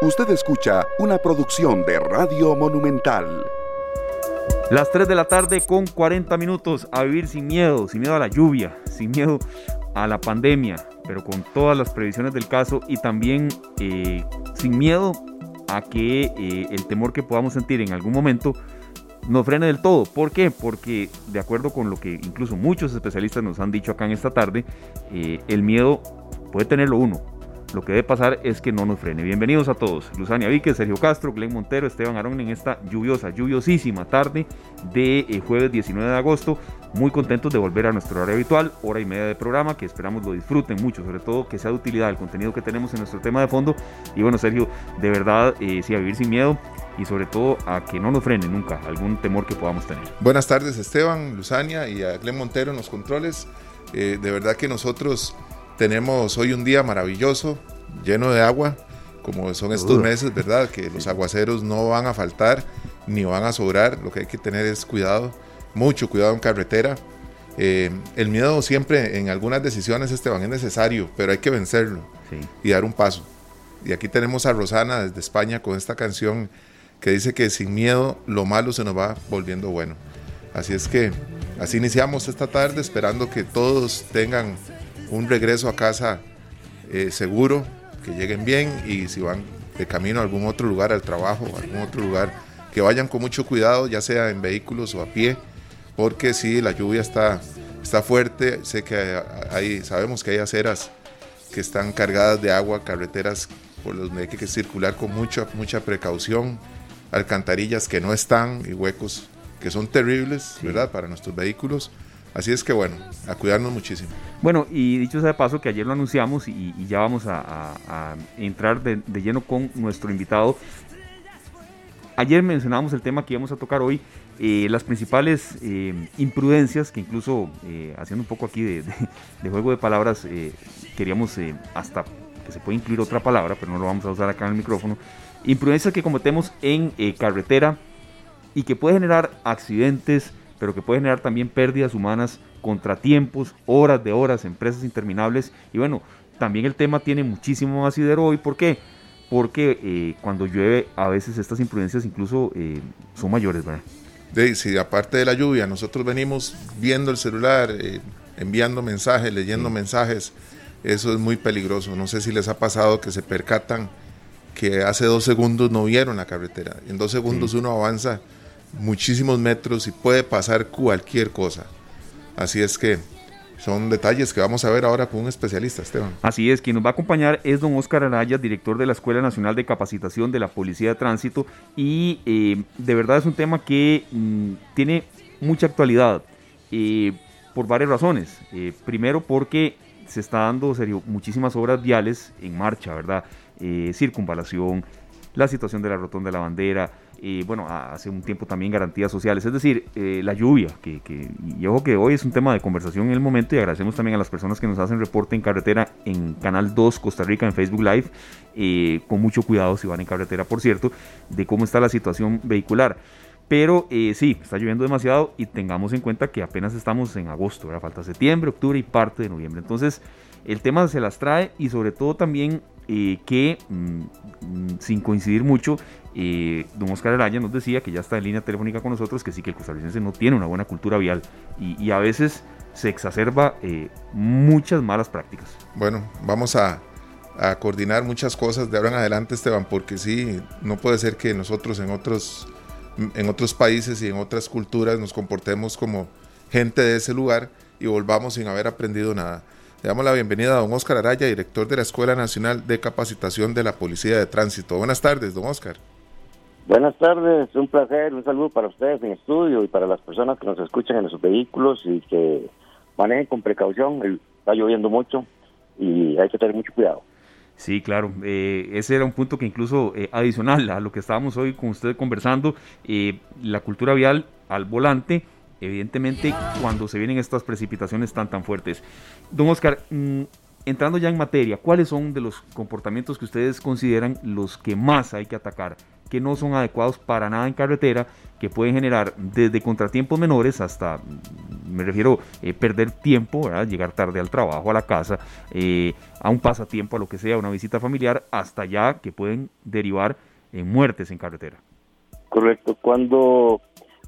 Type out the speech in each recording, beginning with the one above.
Usted escucha una producción de Radio Monumental. Las 3 de la tarde con 40 minutos a vivir sin miedo, sin miedo a la lluvia, sin miedo a la pandemia, pero con todas las previsiones del caso y también eh, sin miedo a que eh, el temor que podamos sentir en algún momento nos frene del todo. ¿Por qué? Porque de acuerdo con lo que incluso muchos especialistas nos han dicho acá en esta tarde, eh, el miedo puede tenerlo uno, lo que debe pasar es que no nos frene. Bienvenidos a todos. Luzania Víquez, Sergio Castro, Glenn Montero, Esteban Arón en esta lluviosa, lluviosísima tarde de eh, jueves 19 de agosto. Muy contentos de volver a nuestro horario habitual, hora y media de programa, que esperamos lo disfruten mucho, sobre todo que sea de utilidad el contenido que tenemos en nuestro tema de fondo. Y bueno, Sergio, de verdad, eh, sí, a vivir sin miedo y sobre todo a que no nos frene nunca algún temor que podamos tener. Buenas tardes, Esteban, Luzania y a Glenn Montero en los controles. Eh, de verdad que nosotros tenemos hoy un día maravilloso, lleno de agua, como son estos meses, ¿verdad? Que los aguaceros no van a faltar ni van a sobrar. Lo que hay que tener es cuidado, mucho cuidado en carretera. Eh, el miedo siempre en algunas decisiones, Esteban, es necesario, pero hay que vencerlo y dar un paso. Y aquí tenemos a Rosana desde España con esta canción que dice que sin miedo lo malo se nos va volviendo bueno. Así es que así iniciamos esta tarde esperando que todos tengan un regreso a casa eh, seguro, que lleguen bien y si van de camino a algún otro lugar, al trabajo, a algún otro lugar, que vayan con mucho cuidado, ya sea en vehículos o a pie, porque si la lluvia está, está fuerte, sé que hay, sabemos que hay aceras que están cargadas de agua, carreteras por los que hay que circular con mucha, mucha precaución, alcantarillas que no están y huecos que son terribles, ¿verdad? Para nuestros vehículos. Así es que bueno, a cuidarnos muchísimo. Bueno, y dicho sea de paso que ayer lo anunciamos y, ya vamos a, entrar de, lleno con nuestro invitado. Ayer mencionábamos el tema que íbamos a tocar hoy, eh, las principales eh, imprudencias, que incluso eh, haciendo un poco aquí de, juego de palabras, queríamos hasta que se puede incluir otra palabra, pero no lo vamos a usar acá en el micrófono, imprudencias que cometemos en carretera y que puede generar accidentes, pero que puede generar también pérdidas humanas, contratiempos, horas de horas, empresas interminables. Y bueno, también el tema tiene muchísimo más asidero hoy. ¿Por qué? Porque eh, cuando llueve a veces estas imprudencias incluso eh, son mayores, ¿verdad? De, si aparte de la lluvia nosotros venimos viendo el celular, eh, enviando mensajes, leyendo mensajes, eso es muy peligroso. No sé si les ha pasado que se percatan que hace dos segundos no vieron la carretera. En dos segundos uno avanza muchísimos metros y puede pasar cualquier cosa. Así es que son detalles que vamos a ver ahora con un especialista, Esteban. Así es, quien nos va a acompañar es don Oscar Araya, director de la Escuela Nacional de Capacitación de la Policía de Tránsito y eh, de verdad es un tema que mm, tiene mucha actualidad eh, por varias razones. Eh, primero porque se está dando serio, muchísimas obras viales en marcha, ¿verdad? circunvalación, la situación de la rotonda de la bandera, y bueno, hace un tiempo también garantías sociales, es decir, eh, la lluvia, que, que, y ojo que hoy es un tema de conversación en el momento y agradecemos también a las personas que nos hacen reporte en carretera en Canal 2 Costa Rica en Facebook Live, eh, con mucho cuidado si van en carretera, por cierto, de cómo está la situación vehicular. Pero eh, sí, está lloviendo demasiado y tengamos en cuenta que apenas estamos en agosto, ¿verdad? falta septiembre, octubre y parte de noviembre. Entonces, el tema se las trae y sobre todo también que, mm, mm, sin coincidir mucho, eh, don Oscar Araya nos decía que ya está en línea telefónica con nosotros, que sí que el costarricense no tiene una buena cultura vial y, a veces se exacerba eh, muchas malas prácticas. Bueno, vamos a, coordinar muchas cosas de ahora en adelante, Esteban, porque sí, no puede ser que nosotros en otros, en otros países y en otras culturas nos comportemos como gente de ese lugar y volvamos sin haber aprendido nada. Le damos la bienvenida a don Oscar Araya, director de la Escuela Nacional de Capacitación de la Policía de Tránsito. Buenas tardes, don Oscar. Buenas tardes, un placer, un saludo para ustedes en estudio y para las personas que nos escuchan en sus vehículos y que manejen con precaución. Está lloviendo mucho y hay que tener mucho cuidado. Sí, claro. Eh, ese era un punto que incluso eh, adicional a lo que estábamos hoy con usted conversando, eh, la cultura vial al volante, evidentemente cuando se vienen estas precipitaciones tan tan fuertes. Don Oscar, mm, entrando ya en materia, ¿cuáles son de los comportamientos que ustedes consideran los que más hay que atacar que no son adecuados para nada en carretera, que pueden generar desde contratiempos menores hasta, me refiero, eh, perder tiempo, llegar tarde al trabajo, a la casa, eh, a un pasatiempo, a lo que sea, una visita familiar, hasta ya que pueden derivar en muertes en carretera. Correcto. Cuando,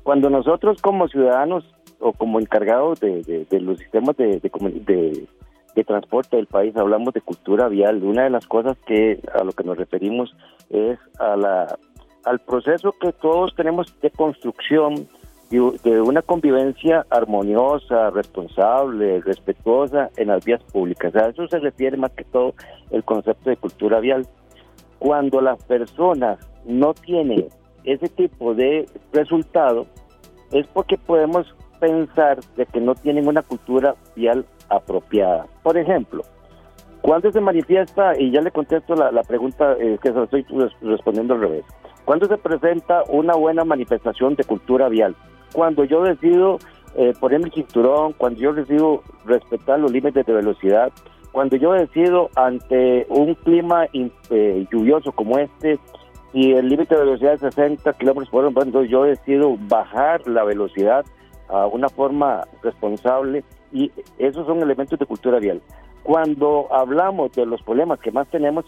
cuando nosotros como ciudadanos o como encargados de, los sistemas de, de, de transporte del país, hablamos de cultura vial. Una de las cosas que a lo que nos referimos es a la, al proceso que todos tenemos de construcción de una convivencia armoniosa, responsable, respetuosa en las vías públicas. A eso se refiere más que todo el concepto de cultura vial. Cuando las personas no tienen ese tipo de resultado, es porque podemos pensar de que no tienen una cultura vial apropiada. Por ejemplo, cuando se manifiesta, y ya le contesto la, pregunta eh, que se estoy respondiendo al revés, cuando se presenta una buena manifestación de cultura vial? Cuando yo decido eh, ponerme el cinturón, cuando yo decido respetar los límites de velocidad, cuando yo decido ante un clima eh, lluvioso como este, y el límite de velocidad es 60 kilómetros por hora, entonces yo decido bajar la velocidad a una forma responsable y esos son elementos de cultura vial. Cuando hablamos de los problemas que más tenemos,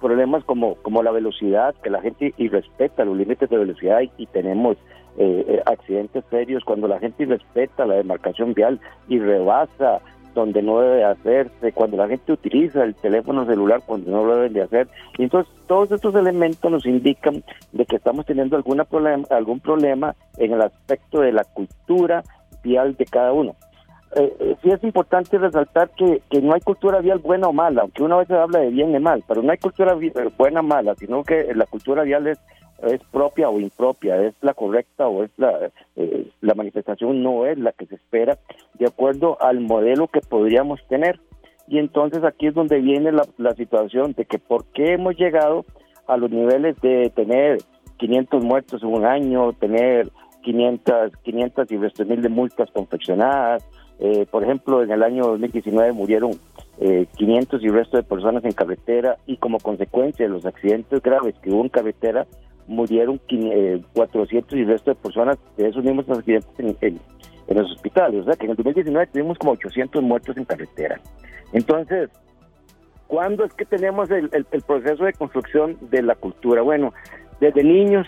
problemas como, como la velocidad, que la gente irrespeta los límites de velocidad y, tenemos eh, eh, accidentes serios, cuando la gente irrespeta la demarcación vial y rebasa donde no debe hacerse, cuando la gente utiliza el teléfono celular cuando no lo deben de hacer. entonces todos estos elementos nos indican de que estamos teniendo alguna problema, algún problema en el aspecto de la cultura vial de cada uno. Eh, eh, sí es importante resaltar que, que, no hay cultura vial buena o mala, aunque una vez se habla de bien y mal, pero no hay cultura eh, buena o mala, sino que la cultura vial es, es propia o impropia, es la correcta o es la, la manifestación no es la que se espera de acuerdo al modelo que podríamos tener. Y entonces aquí es donde viene la, la situación de que por qué hemos llegado a los niveles de tener 500 muertos en un año, tener 500, 500 y restos mil de multas confeccionadas, eh, por ejemplo, en el año 2019 murieron 500 eh, y resto de personas en carretera y como consecuencia de los accidentes graves que hubo en carretera, murieron 400 eh, y resto de personas de esos mismos accidentes en, los hospitales. O sea que en el 2019 tuvimos como 800 muertos en carretera. Entonces, ¿cuándo es que tenemos el proceso de construcción de la cultura? Bueno, desde niños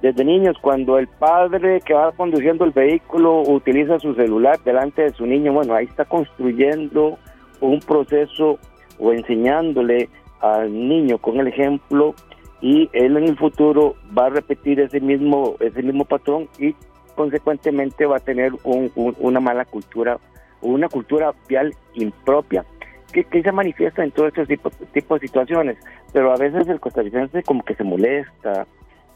desde niños, cuando el padre que va conduciendo el vehículo utiliza su celular delante de su niño, bueno, ahí está construyendo un proceso o enseñándole al niño con el ejemplo y él en el futuro va a repetir ese mismo ese mismo patrón y consecuentemente va a tener una mala cultura una cultura vial impropia que, se manifiesta en todos estos tipos, tipos de situaciones. Pero a veces el costarricense como que se molesta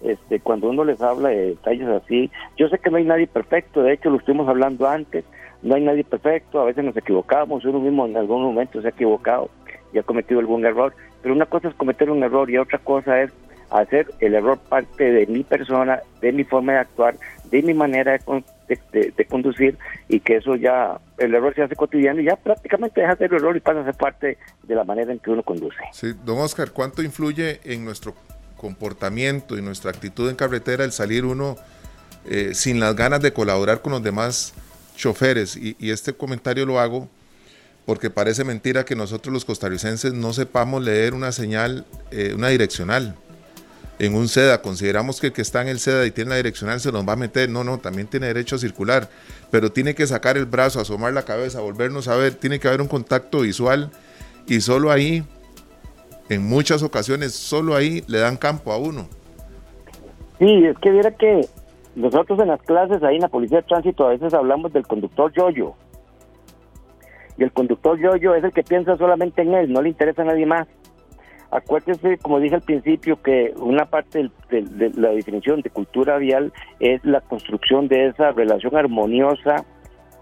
este, cuando uno les habla de detalles así, yo sé que no hay nadie perfecto, de hecho lo estuvimos hablando antes, no hay nadie perfecto, a veces nos equivocamos, uno mismo en algún momento se ha equivocado y ha cometido algún error, pero una cosa es cometer un error y otra cosa es hacer el error parte de mi persona, de mi forma de actuar, de mi manera de, conducir y que eso ya, el error se hace cotidiano y ya prácticamente deja de ser error y pasa a ser parte de la manera en que uno conduce. Sí, don Oscar, ¿cuánto influye en nuestro comportamiento y nuestra actitud en carretera el salir uno eh, sin las ganas de colaborar con los demás choferes. Y, este comentario lo hago porque parece mentira que nosotros los costarricenses no sepamos leer una señal, eh, una direccional. En un SEDA, consideramos que el que está en el SEDA y tiene la direccional se nos va a meter. No, no, también tiene derecho a circular, pero tiene que sacar el brazo, asomar la cabeza, volvernos a ver, tiene que haber un contacto visual y solo ahí en muchas ocasiones solo ahí le dan campo a uno. Sí, es que viera que nosotros en las clases ahí en la Policía de Tránsito a veces hablamos del conductor yoyo. Y el conductor yoyo es el que piensa solamente en él, no le interesa a nadie más. Acuérdese, como dije al principio, que una parte de la definición de cultura vial es la construcción de esa relación armoniosa,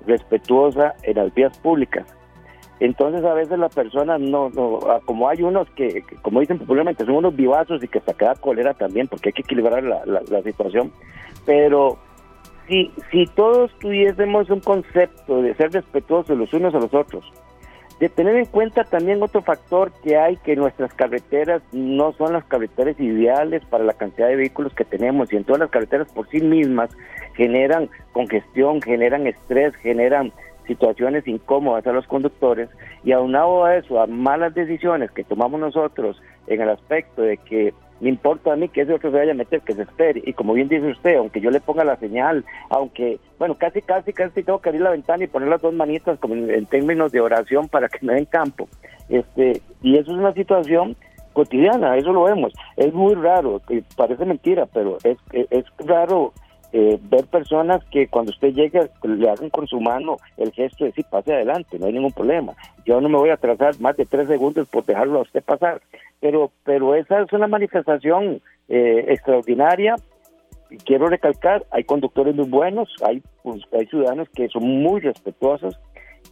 respetuosa en las vías públicas. Entonces a veces las personas no, no ah, como hay unos que, como dicen popularmente, son unos vivazos y que hasta queda cólera también, porque hay que equilibrar la, la, situación. Pero si, si todos tuviésemos un concepto de ser respetuosos los unos a los otros, de tener en cuenta también otro factor que hay, que nuestras carreteras no son las carreteras ideales para la cantidad de vehículos que tenemos y en todas las carreteras por sí mismas generan congestión, generan estrés, generan situaciones incómodas a los conductores y aunado a eso, a malas decisiones que tomamos nosotros en el aspecto de que me importa a mí que ese otro se vaya a meter, que se espere. Y como bien dice usted, aunque yo le ponga la señal, aunque, bueno, casi, casi, casi tengo que abrir la ventana y poner las dos manitas como en, términos de oración para que me den campo. Este, y eso es una situación cotidiana, eso lo vemos. Es muy raro, parece mentira, pero es, es raro eh, ver personas que cuando usted llegue le hagan con su mano el gesto de sí, pase adelante, no hay ningún problema. Yo no me voy a atrasar más de tres segundos por dejarlo a usted pasar. Pero, pero esa es una manifestación eh, extraordinaria. Quiero recalcar, hay conductores muy buenos, hay, pues, hay ciudadanos que son muy respetuosos,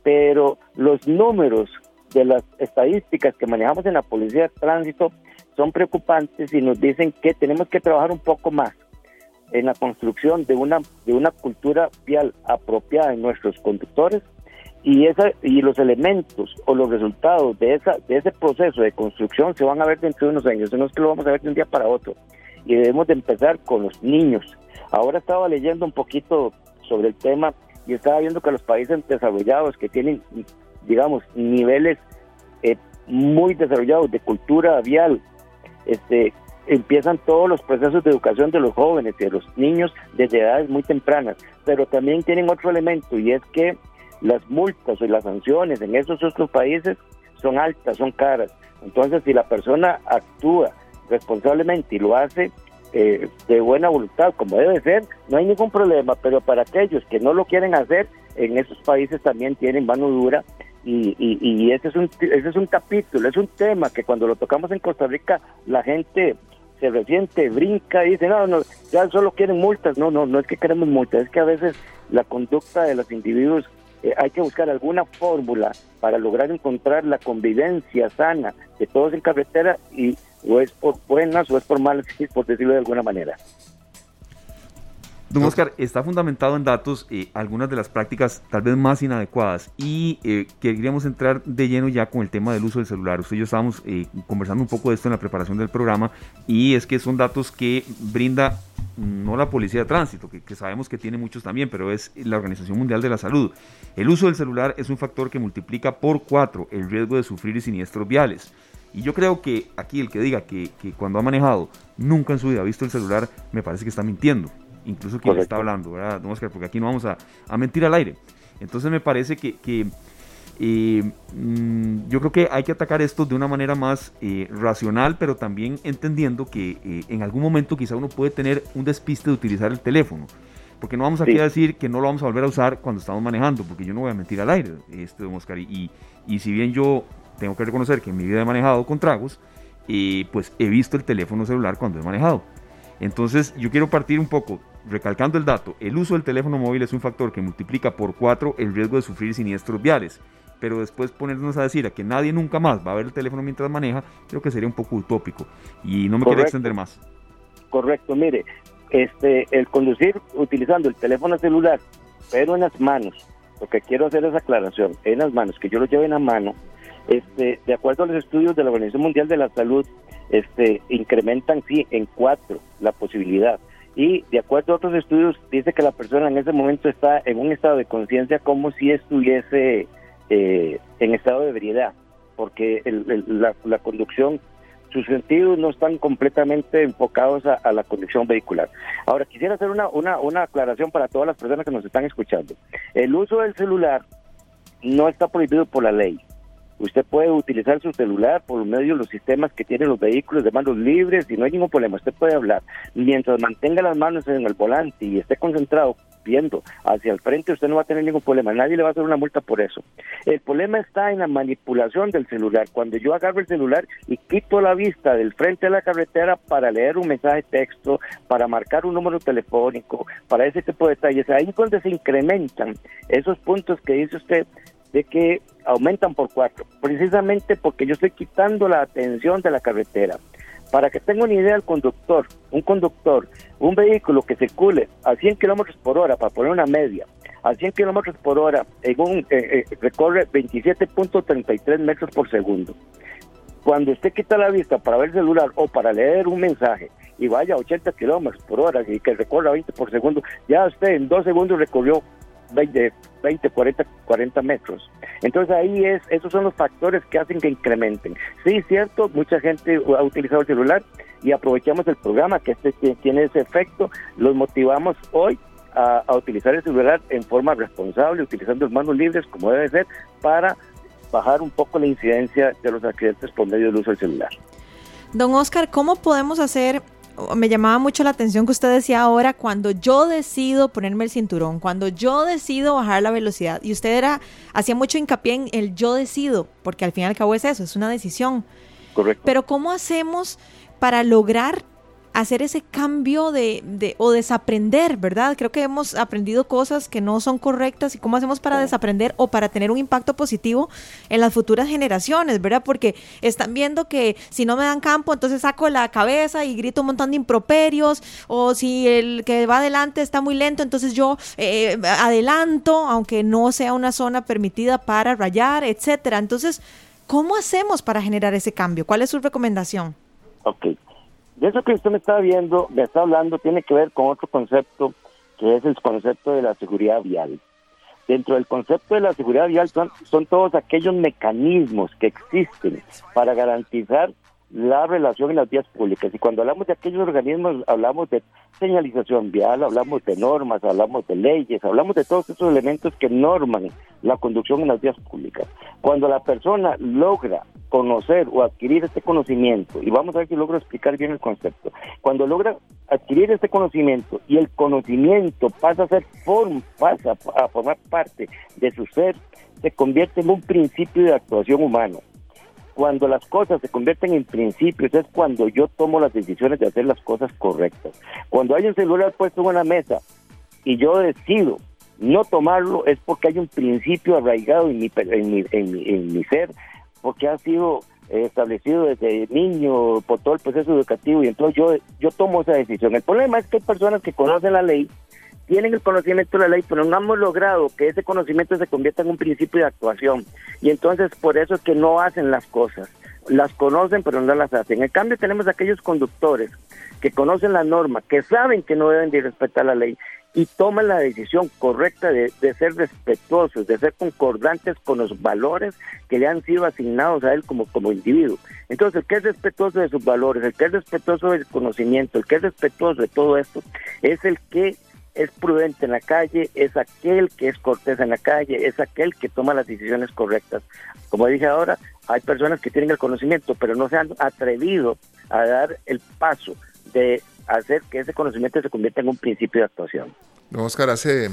pero los números de las estadísticas que manejamos en la Policía de Tránsito son preocupantes y nos dicen que tenemos que trabajar un poco más en la construcción de una, de una cultura vial apropiada en nuestros conductores y esa y los elementos o los resultados de esa de ese proceso de construcción se van a ver dentro de unos años, no es que lo vamos a ver de un día para otro y debemos de empezar con los niños. Ahora estaba leyendo un poquito sobre el tema y estaba viendo que los países desarrollados que tienen digamos niveles eh, muy desarrollados de cultura vial este empiezan todos los procesos de educación de los jóvenes y de los niños desde edades muy tempranas, pero también tienen otro elemento y es que las multas o las sanciones en esos otros países son altas, son caras. Entonces, si la persona actúa responsablemente y lo hace eh, de buena voluntad, como debe ser, no hay ningún problema, pero para aquellos que no lo quieren hacer, en esos países también tienen mano dura. Y, y, y ese, es un, ese es un capítulo, es un tema que cuando lo tocamos en Costa Rica la gente se resiente, brinca y dice, no, no, ya solo quieren multas. No, no, no es que queremos multas, es que a veces la conducta de los individuos eh, hay que buscar alguna fórmula para lograr encontrar la convivencia sana de todos en carretera y o es por buenas o es por malas, por decirlo de alguna manera. Don Oscar, está fundamentado en datos eh, algunas de las prácticas tal vez más inadecuadas y eh, queríamos entrar de lleno ya con el tema del uso del celular. Usted y yo estábamos eh, conversando un poco de esto en la preparación del programa y es que son datos que brinda mm, no la Policía de Tránsito, que, que, sabemos que tiene muchos también, pero es la Organización Mundial de la Salud. El uso del celular es un factor que multiplica por cuatro el riesgo de sufrir siniestros viales. Y yo creo que aquí el que diga que, que cuando ha manejado nunca en su vida ha visto el celular, me parece que está mintiendo incluso quien está hablando, ¿verdad, Oscar? Porque aquí no vamos a, mentir al aire. Entonces me parece que, eh, mm, yo creo que hay que atacar esto de una manera más eh, racional, pero también entendiendo que eh, en algún momento quizá uno puede tener un despiste de utilizar el teléfono. Porque no vamos aquí a decir que no lo vamos a volver a usar cuando estamos manejando, porque yo no voy a mentir al aire, este, don Oscar. Y, y si bien yo tengo que reconocer que en mi vida he manejado con tragos, pues he visto el teléfono celular cuando he manejado. Entonces yo quiero partir un poco recalcando el dato, el uso del teléfono móvil es un factor que multiplica por cuatro el riesgo de sufrir siniestros viales. Pero después ponernos a decir a que nadie nunca más va a ver el teléfono mientras maneja, creo que sería un poco utópico. Y no me quiero extender más. Correcto, mire, este, el conducir utilizando el teléfono celular, pero en las manos, lo que quiero hacer es aclaración, en las manos, que yo lo lleve en la mano, este, de acuerdo a los estudios de la Organización Mundial de la Salud, este, incrementan sí en cuatro la posibilidad y de acuerdo a otros estudios dice que la persona en ese momento está en un estado de conciencia como si estuviese eh, en estado de ebriedad, porque la, conducción, sus sentidos no están completamente enfocados a, la conducción vehicular. Ahora, quisiera hacer una, una, una aclaración para todas las personas que nos están escuchando. El uso del celular no está prohibido por la ley. Usted puede utilizar su celular por medio de los sistemas que tienen los vehículos de manos libres y no hay ningún problema. Usted puede hablar. Mientras mantenga las manos en el volante y esté concentrado viendo hacia el frente, usted no va a tener ningún problema. Nadie le va a hacer una multa por eso. El problema está en la manipulación del celular. Cuando yo agarro el celular y quito la vista del frente de la carretera para leer un mensaje texto, para marcar un número telefónico, para ese tipo de detalles, ahí es donde se incrementan esos puntos que dice usted de que aumentan por cuatro, precisamente porque yo estoy quitando la atención de la carretera. Para que tenga una idea el conductor, un conductor, un vehículo que circule a 100 kilómetros por hora, para poner una media, a 100 kilómetros por hora eh, eh, recorre 27.33 metros por segundo. Cuando usted quita la vista para ver el celular o para leer un mensaje y vaya a 80 kilómetros por hora y que recorra 20 por segundo, ya usted en dos segundos recorrió 20, 20 40, 40 metros. Entonces ahí es, esos son los factores que hacen que incrementen. Sí, cierto, mucha gente ha utilizado el celular y aprovechamos el programa que este tiene ese efecto, los motivamos hoy a, a, utilizar el celular en forma responsable, utilizando las manos libres como debe ser, para bajar un poco la incidencia de los accidentes por medio del uso del celular. Don Oscar, ¿cómo podemos hacer me llamaba mucho la atención que usted decía ahora, cuando yo decido ponerme el cinturón, cuando yo decido bajar la velocidad, y usted era, hacía mucho hincapié en el yo decido, porque al fin y al cabo es eso, es una decisión. Correcto. Pero ¿cómo hacemos para lograr hacer ese cambio de, de, o desaprender, ¿verdad? Creo que hemos aprendido cosas que no son correctas y cómo hacemos para desaprender o para tener un impacto positivo en las futuras generaciones, ¿verdad? Porque están viendo que si no me dan campo, entonces saco la cabeza y grito un montón de improperios, o si el que va adelante está muy lento, entonces yo eh, adelanto, aunque no sea una zona permitida para rayar, etcétera. Entonces, ¿cómo hacemos para generar ese cambio? ¿Cuál es su recomendación? Ok, de eso que usted me está viendo, me está hablando, tiene que ver con otro concepto que es el concepto de la seguridad vial. Dentro del concepto de la seguridad vial son, son todos aquellos mecanismos que existen para garantizar la relación en las vías públicas. Y cuando hablamos de aquellos organismos, hablamos de señalización vial, hablamos de normas, hablamos de leyes, hablamos de todos esos elementos que norman la conducción en las vías públicas. Cuando la persona logra conocer o adquirir este conocimiento, y vamos a ver si logro explicar bien el concepto, cuando logra adquirir este conocimiento y el conocimiento pasa a ser form, pasa a formar parte de su ser, se convierte en un principio de actuación humano cuando las cosas se convierten en principios es cuando yo tomo las decisiones de hacer las cosas correctas. Cuando hay un celular puesto en una mesa y yo decido no tomarlo es porque hay un principio arraigado en mi, en mi, en mi, ser, porque ha sido establecido desde niño por todo el proceso educativo y entonces yo, yo tomo esa decisión. El problema es que hay personas que conocen la ley tienen el conocimiento de la ley, pero no hemos logrado que ese conocimiento se convierta en un principio de actuación. Y entonces por eso es que no hacen las cosas. Las conocen, pero no las hacen. En cambio, tenemos aquellos conductores que conocen la norma, que saben que no deben de la ley y toman la decisión correcta de, de, ser respetuosos, de ser concordantes con los valores que le han sido asignados a él como, como individuo. Entonces, el que es respetuoso de sus valores, el que es respetuoso del conocimiento, el que es respetuoso de todo esto, es el que es prudente en la calle, es aquel que es cortés en la calle, es aquel que toma las decisiones correctas. Como dije ahora, hay personas que tienen el conocimiento, pero no se han atrevido a dar el paso de hacer que ese conocimiento se convierta en un principio de actuación. No, Oscar, hace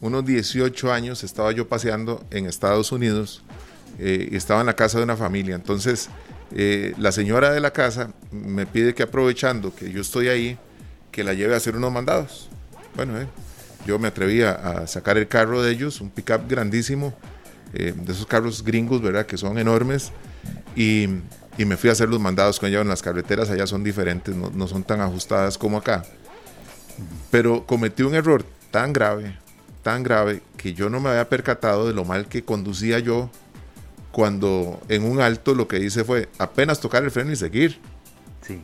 unos 18 años estaba yo paseando en Estados Unidos eh, y estaba en la casa de una familia. Entonces, eh, la señora de la casa me pide que aprovechando que yo estoy ahí, que la lleve a hacer unos mandados. Bueno, eh, yo me atreví a, sacar el carro de ellos, un pickup grandísimo, eh, de esos carros gringos, ¿verdad? Que son enormes. Y, y, me fui a hacer los mandados con ella en las carreteras, allá son diferentes, no, no, son tan ajustadas como acá. Pero cometí un error tan grave, tan grave, que yo no me había percatado de lo mal que conducía yo cuando en un alto lo que hice fue apenas tocar el freno y seguir. Sí.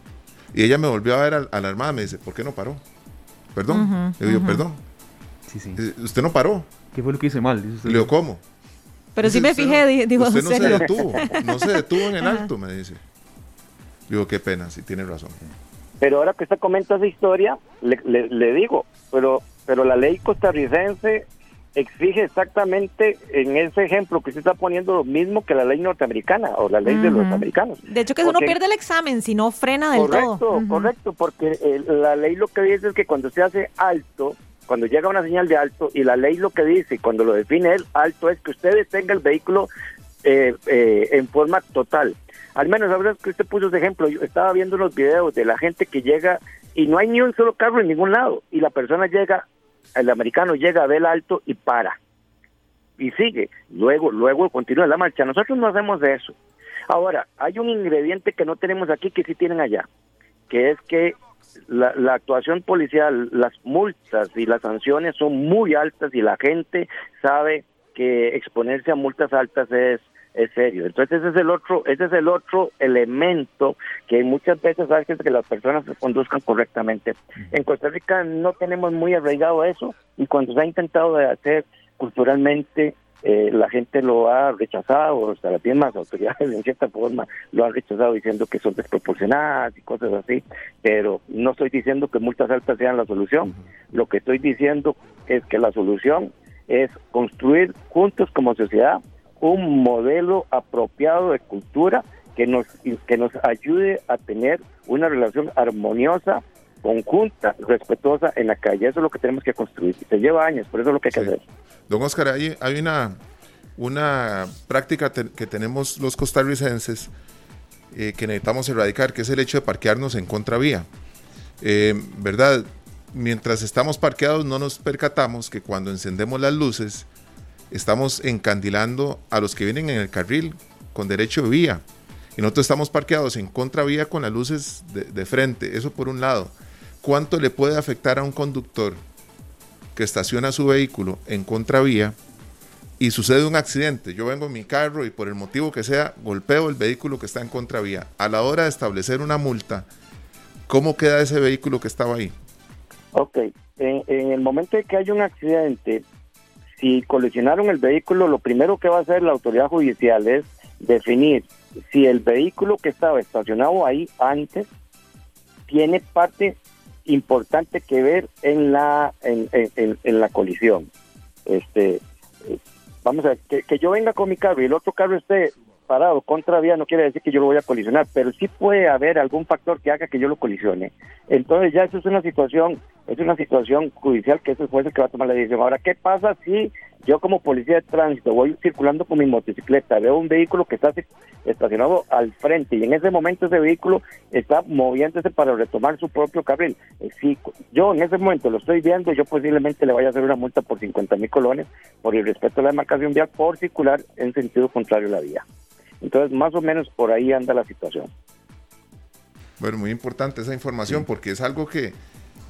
Y ella me volvió a ver alarmada, me dice, ¿por qué no paró? Perdón. le digo, perdón. Sí, sí. Eh, usted no paró. ¿Qué fue lo que hice mal? Dice Le digo, ¿cómo? Pero sí me fijé, no, digo, usted no se detuvo, no se detuvo en el alto, me dice. Digo, qué pena, sí tiene razón. Pero ahora que usted comenta esa historia, le, le, le digo, pero, pero la ley costarricense exige exactamente en ese ejemplo que usted está poniendo lo mismo que la ley norteamericana o la ley uh -huh. de los americanos. De hecho que porque, uno pierde el examen si no frena del correcto, todo. Correcto, uh -huh. correcto, porque eh, la ley lo que dice es que cuando se hace alto, cuando llega una señal de alto y la ley lo que dice, cuando lo define el alto es que usted detenga el vehículo eh, eh, en forma total. Al menos ahora que usted puso ese ejemplo, yo estaba viendo los videos de la gente que llega y no hay ni un solo carro en ningún lado y la persona llega el americano llega a ver el alto y para y sigue, luego luego continúa la marcha. Nosotros no hacemos eso. Ahora, hay un ingrediente que no tenemos aquí que sí tienen allá, que es que la, actuación policial, las multas y las sanciones son muy altas y la gente sabe que exponerse a multas altas es es serio. Entonces ese es el otro, ese es el otro elemento que muchas veces hace que las personas se conduzcan correctamente. En Costa Rica no tenemos muy arraigado eso y cuando se ha intentado de hacer culturalmente eh, la gente lo ha rechazado, o sea, las mismas autoridades en cierta forma lo han rechazado diciendo que son desproporcionadas y cosas así, pero no estoy diciendo que multas altas sean la solución, lo que estoy diciendo es que la solución es construir juntos como sociedad un modelo apropiado de cultura que nos, que nos ayude a tener una relación armoniosa conjunta, respetuosa en la calle. Eso es lo que tenemos que construir. Se lleva años, por eso es lo que hay que hacer. Don Oscar, hay, hay una, una práctica que tenemos los costarricenses eh, que necesitamos erradicar, que es el hecho de parquearnos en contravía. Eh, ¿Verdad? Mientras estamos parqueados no nos percatamos que cuando encendemos las luces estamos encandilando a los que vienen en el carril con derecho de vía. Y nosotros estamos parqueados en contravía con las luces de, frente. Eso por un lado. ¿Cuánto le puede afectar a un conductor que estaciona su vehículo en contravía y sucede un accidente. Yo vengo en mi carro y por el motivo que sea golpeo el vehículo que está en contravía. A la hora de establecer una multa, ¿cómo queda ese vehículo que estaba ahí? Ok, en, el momento de que haya un accidente, si colisionaron el vehículo, lo primero que va a hacer la autoridad judicial es definir si el vehículo que estaba estacionado ahí antes tiene parte importante que ver en la en, en, la colisión. Este, vamos a ver, que, que, yo venga con mi carro y el otro carro esté parado contra vía no quiere decir que yo lo voy a colisionar, pero sí puede haber algún factor que haga que yo lo colisione. Entonces ya eso es una situación, es una situación judicial que es el juez que va a tomar la decisión. Ahora, ¿qué pasa si yo como policía de tránsito voy circulando con mi motocicleta, veo un vehículo que está estacionado al frente y en ese momento ese vehículo está moviéndose para retomar su propio carril? Eh, si yo en ese momento lo estoy viendo, yo posiblemente le vaya a hacer una multa por 50 mil colones por el respeto a la demarcación vial por circular en sentido contrario a la vía. Entonces, más o menos por ahí anda la situación. Bueno, muy importante esa información porque es algo que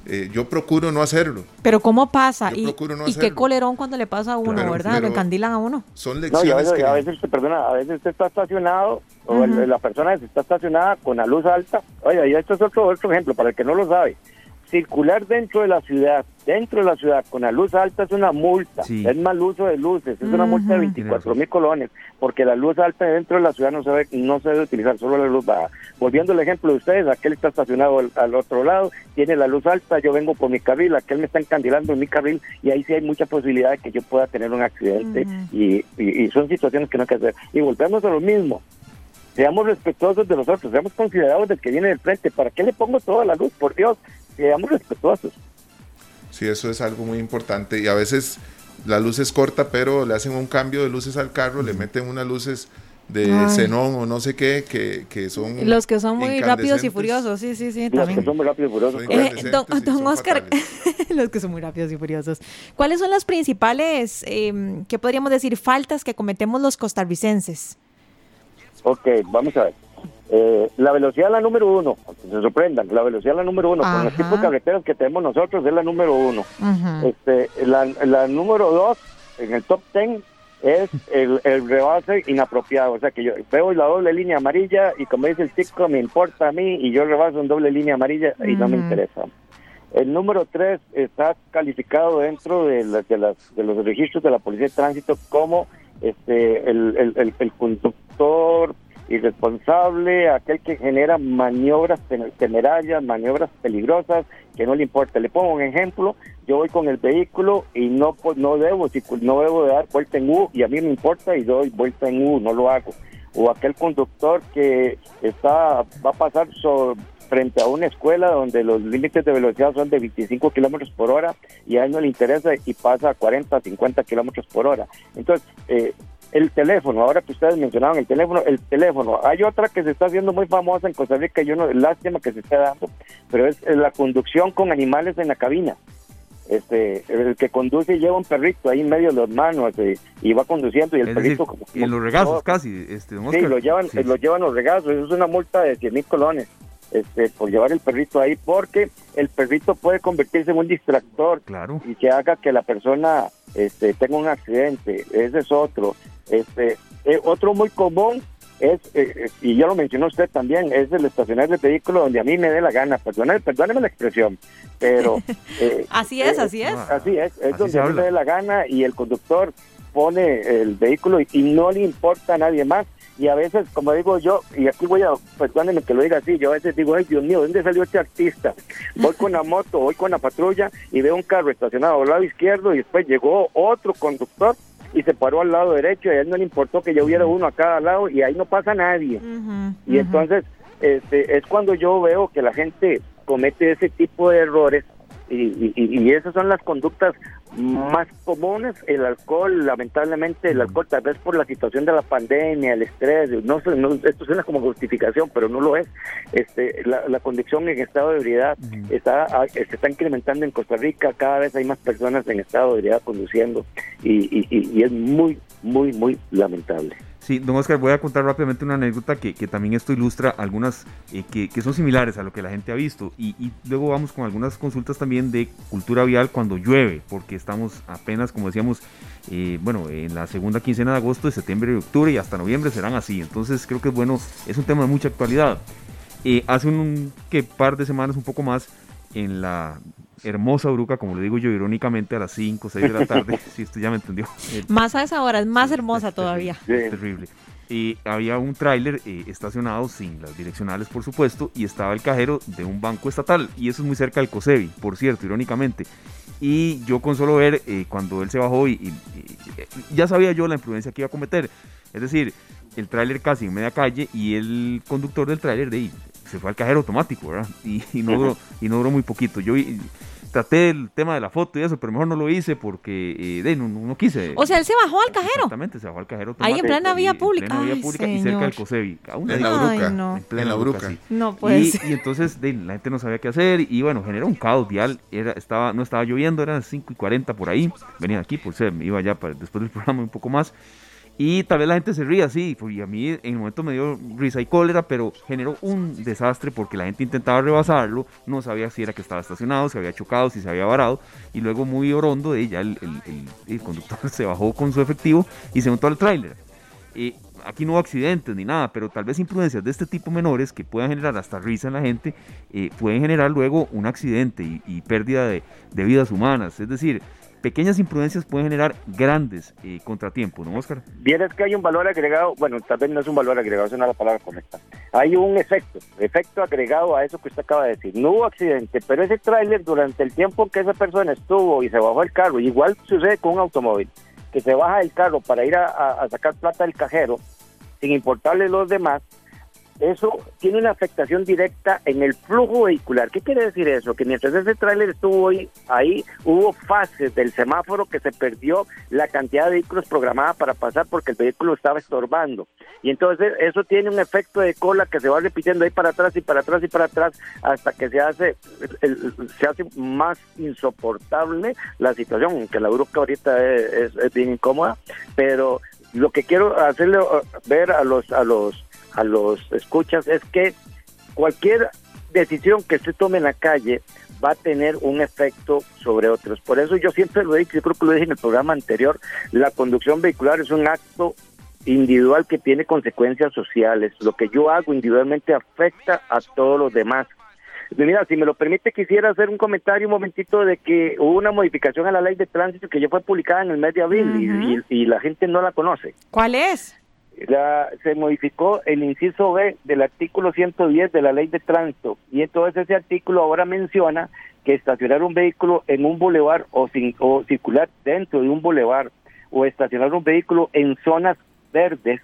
eh, yo procuro no hacerlo. Pero ¿cómo pasa? y, qué colerón cuando le pasa a uno, ¿verdad? Lo encandilan a uno. Son lecciones no, a veces, perdona, a veces usted está estacionado o la persona está estacionada con la luz alta. Oye, y esto es otro, otro ejemplo para el que no lo sabe circular dentro de la ciudad, dentro de la ciudad con la luz alta es una multa, es mal uso de luces, es una multa de 24 mil colones, porque la luz alta dentro de la ciudad no se debe, no se debe utilizar, solo la luz baja. Volviendo al ejemplo de ustedes, aquel está estacionado al, otro lado, tiene la luz alta, yo vengo por mi carril, aquel me está encandilando en mi carril y ahí sí hay mucha posibilidad de que yo pueda tener un accidente y, y son situaciones que no hay que hacer. Y volvemos a lo mismo, seamos respetuosos de nosotros, seamos considerados del que viene del frente. ¿Para qué le pongo toda la luz? Por Dios, seamos respetuosos. Sí, eso es algo muy importante y a veces la luz es corta, pero le hacen un cambio de luces al carro, le meten unas luces de xenón o no sé qué, que, son... Los que son muy rápidos y furiosos, sí, sí, sí. Los que son muy rápidos y furiosos. Eh, don, Oscar, los que son muy rápidos y furiosos. ¿Cuáles son las principales, eh, qué podríamos decir, faltas que cometemos los costarricenses? Ok, vamos a ver. Eh, la velocidad es la número uno, se sorprendan, la velocidad es la número uno, con el tipo de carreteras que tenemos nosotros es la número uno. este, la, número dos, en el top ten, es el, el, rebase inapropiado, o sea que yo veo la doble línea amarilla y como dice el chico, me importa a mí y yo rebaso en doble línea amarilla y no me interesa. El número tres está calificado dentro de, de, las, de los registros de la Policía de Tránsito como este el, el, el conductor irresponsable, aquel que genera maniobras temerarias, maniobras peligrosas, que no le importa. Le pongo un ejemplo, yo voy con el vehículo y no pues, no debo no debo de dar vuelta en U y a mí me importa y doy vuelta en U, no lo hago. O aquel conductor que está va a pasar frente a una escuela donde los límites de velocidad son de 25 kilómetros por hora y a él no le interesa y pasa a 40, 50 kilómetros por hora. Entonces, eh, el teléfono, ahora que ustedes mencionaban el teléfono, el teléfono. Hay otra que se está haciendo muy famosa en Costa Rica, yo no, lástima que se esté dando, pero es, la conducción con animales en la cabina. Este, el que conduce lleva un perrito ahí en medio de las manos eh, y va conduciendo y el perrito como, y en los regazos casi este sí lo llevan lo llevan los regazos es una multa de 100 mil colones este, por llevar el perrito ahí, porque el perrito puede convertirse en un distractor Claro. y que haga que la persona este, tenga un accidente. Ese es otro. Este, eh, otro muy común es, eh, eh, y ya lo mencionó usted también, es el estacionar el vehículo donde a mí me dé la gana. Perdóneme, perdóneme la expresión, pero... eh, Así es, eh, así es. Así es, es Así donde a mí me dé la gana y el conductor pone el vehículo y, y no le importa a nadie más. Y a veces, como digo yo, y aquí voy a, perdónenme que lo diga así, yo a veces digo, ay Dios mío, ¿dónde salió este artista? Voy con la moto, voy con la patrulla y veo un carro estacionado al lado izquierdo y después llegó otro conductor y se paró al lado derecho y a él no le importó que yo hubiera uno a cada lado y ahí no pasa nadie. Y entonces este, es cuando yo veo que la gente comete ese tipo de errores y, y- y- esas son las conductas más comunes. El alcohol, lamentablemente, el alcohol tal vez por la situación de la pandemia, el estrés, no, sé, no- esto suena como justificación, pero no lo es. Este, la, la conducción en estado de ebriedad está, ah, se está incrementando en Costa Rica, cada vez hay más personas en estado de ebriedad conduciendo y, y- y- y es muy, muy, muy lamentable. Sí, don Oscar, voy a contar rápidamente una anécdota que, también esto ilustra algunas eh, que, son similares a lo que la gente ha visto. Y, luego vamos con algunas consultas también de cultura vial cuando llueve, porque estamos apenas, como decíamos, eh, bueno, en la segunda quincena de agosto, de septiembre y octubre y hasta noviembre serán así. Entonces creo que es bueno, es un tema de mucha actualidad. Eh, hace un que par de semanas, un poco más, en la hermosa Bruca, como le digo yo irónicamente, a las 5 o 6 de la tarde, si usted ya me entendió. Más a esa hora, es más hermosa es todavía. terrible, es terrible. Y había un tráiler eh, estacionado sin las direccionales, por supuesto, y estaba el cajero de un banco estatal. Y eso es muy cerca del COSEBI, por cierto, irónicamente. Y yo con solo ver, eh, cuando él se bajó, y, y- y- ya sabía yo la imprudencia que iba a cometer. Es decir, el tráiler casi en media calle y el conductor del tráiler de ahí se fue al cajero automático, ¿verdad? Y, y no, duró, y no duró muy poquito. Yo traté el tema de la foto y eso, pero mejor no lo hice porque eh, de, no, no- no quise. O sea, él se bajó al cajero. Exactamente, se bajó al cajero Ahí en automático plena vía en pública. plena vía Ay, pública y cerca del. COSEBI. En la Bruca. No. en plena En la Bruca. sí. No puede Y, ser. y entonces de, la gente no sabía qué hacer y bueno, generó un caos vial. Era, estaba, no estaba lloviendo, eran 5 y 40 por ahí. Venía aquí, por ser, me iba ya para, después del programa un poco más. Y tal vez la gente se ría pues, y a mí en el momento me dio risa y cólera, pero generó un desastre porque la gente intentaba rebasarlo, no sabía si era que estaba estacionado, si había chocado, si se había varado, y luego muy orondo, de ella el, conductor se bajó con su efectivo y se montó al tráiler. Eh, aquí no hubo accidentes ni nada, pero tal vez imprudencias de este tipo menores que puedan generar hasta risa en la gente, eh, pueden generar luego un accidente y, pérdida de vidas humanas. Es decir, pequeñas imprudencias pueden generar grandes eh, contratiempos, ¿no, Oscar? Vieras que hay un valor agregado, bueno, tal vez no es un valor agregado, es la palabra correcta. Hay un efecto, efecto agregado a eso que usted acaba de decir. No hubo accidente, pero ese tráiler durante el tiempo que esa persona estuvo y se bajó el carro, igual sucede con un automóvil, que se baja del carro para ir a sacar plata del cajero, sin importarle los demás, eso tiene una afectación directa en el flujo vehicular. ¿Qué quiere decir eso? Que mientras ese tráiler estuvo ahí, ahí, hubo fases del semáforo que se perdió la cantidad de vehículos programada para pasar porque el vehículo estaba estorbando. Y entonces eso tiene un efecto de cola que se va repitiendo ahí para atrás y para atrás y para atrás hasta que se hace se hace más insoportable la situación, aunque la Bruca ahorita es, es- es bien incómoda, pero lo que quiero hacerle uh, ver a los a los a los escuchas es que cualquier decisión que se tome en la calle va a tener un efecto sobre otros. Por eso yo siempre lo he dicho, yo creo que lo dije en el programa anterior, la conducción vehicular es un acto individual que tiene consecuencias sociales. Lo que yo hago individualmente afecta a todos los demás. Mira, si me lo permite, quisiera hacer un comentario un momentito de que hubo una modificación a la ley de tránsito que ya fue publicada en el mes de abril y- y la gente no la conoce ¿Cuál es? La, se modificó el inciso B del artículo 110 de la ley de tránsito y entonces ese artículo ahora menciona que estacionar un vehículo en un bulevar o, o circular dentro de un bulevar o estacionar un vehículo en zonas verdes,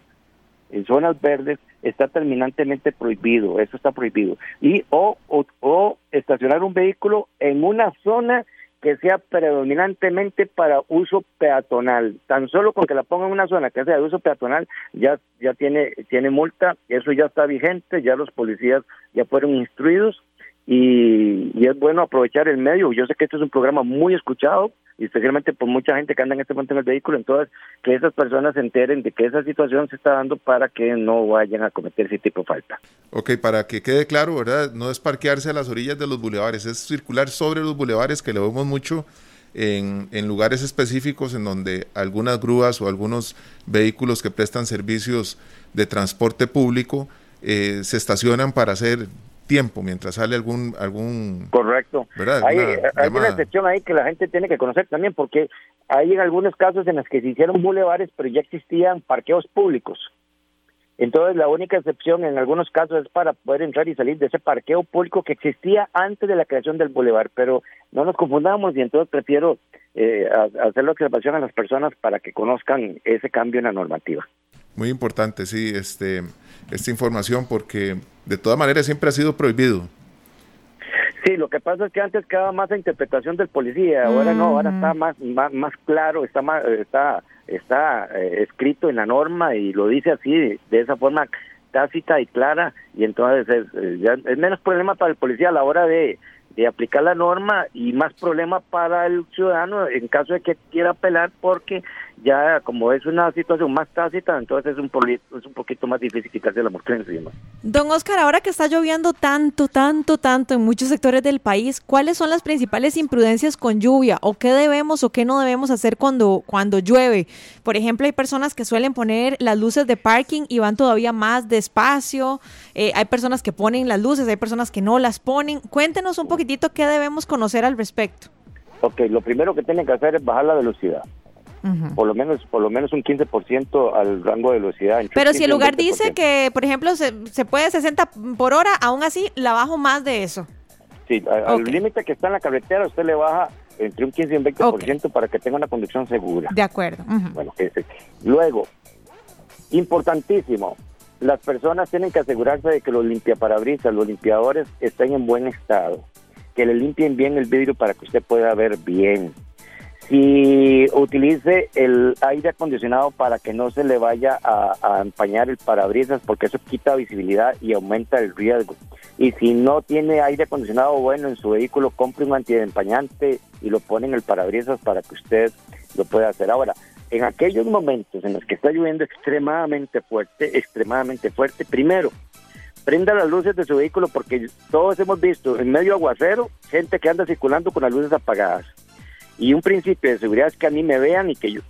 en zonas verdes está terminantemente prohibido, eso está prohibido. Y o, o estacionar un vehículo en una zona que sea predominantemente para uso peatonal. Tan solo con que la ponga en una zona que sea de uso peatonal, ya, ya tiene, tiene multa, eso ya está vigente, ya los policías ya fueron instruidos y, es bueno aprovechar el medio. Yo sé que este es un programa muy escuchado y especialmente por mucha gente que anda en este momento en el vehículo, entonces que esas personas se enteren de que esa situación se está dando para que no vayan a cometer ese tipo de falta. Ok, para que quede claro, ¿verdad? No es parquearse a las orillas de los bulevares, es circular sobre los bulevares que lo vemos mucho en, en, lugares específicos en donde algunas grúas o algunos vehículos que prestan servicios de transporte público eh, se estacionan para hacer tiempo mientras sale algún algún correcto. hay, hay una excepción ahí que la gente tiene que conocer también porque hay en algunos casos en los que se hicieron bulevares pero ya existían parqueos públicos. Entonces, la única excepción en algunos casos es para poder entrar y salir de ese parqueo público que existía antes de la creación del bulevar, pero no nos confundamos y entonces prefiero eh, hacer la observación a las personas para que conozcan ese cambio en la normativa. Muy importante, sí, este, esta información porque de todas maneras siempre ha sido prohibido. Sí, lo que pasa es que antes quedaba más a interpretación del policía, ahora no, ahora está más, más, más claro, está más, está está eh, escrito en la norma y lo dice así, de, esa forma tácita y clara, y entonces es, eh, es menos problema para el policía a la hora de, de aplicar la norma y más problema para el ciudadano en caso de que quiera apelar porque ya como es una situación más tácita, entonces es un, es un poquito más difícil quitarse la muerte encima. Don Oscar, ahora que está lloviendo tanto, tanto, tanto en muchos sectores del país, ¿cuáles son las principales imprudencias con lluvia? ¿O qué debemos o qué no debemos hacer cuando, cuando llueve? Por ejemplo, hay personas que suelen poner las luces de parking y van todavía más despacio. Eh, hay personas que ponen las luces, hay personas que no las ponen. Cuéntenos un poquitito qué debemos conocer al respecto. Ok, lo primero que tienen que hacer es bajar la velocidad por lo menos por lo menos un 15% al rango de velocidad. Pero si el lugar dice que, por ejemplo, se, se, puede 60 por hora, aún así la bajo más de eso. Sí, al límite que está en la carretera usted le baja entre un 15 y un 20% para que tenga una conducción segura. De acuerdo. Bueno, luego, importantísimo, las personas tienen que asegurarse de que los limpiaparabrisas, los limpiadores estén en buen estado, que le limpien bien el vidrio para que usted pueda ver bien si utilice el aire acondicionado para que no se le vaya a, empañar el parabrisas porque eso quita visibilidad y aumenta el riesgo. Y si no tiene aire acondicionado bueno en su vehículo, compre un antiempañante y lo pone en el parabrisas para que usted lo pueda hacer. Ahora, en aquellos momentos en los que está lloviendo extremadamente fuerte, extremadamente fuerte, primero, prenda las luces de su vehículo porque todos hemos visto en medio aguacero gente que anda circulando con las luces apagadas y un principio de seguridad es que a mí me vean y que yo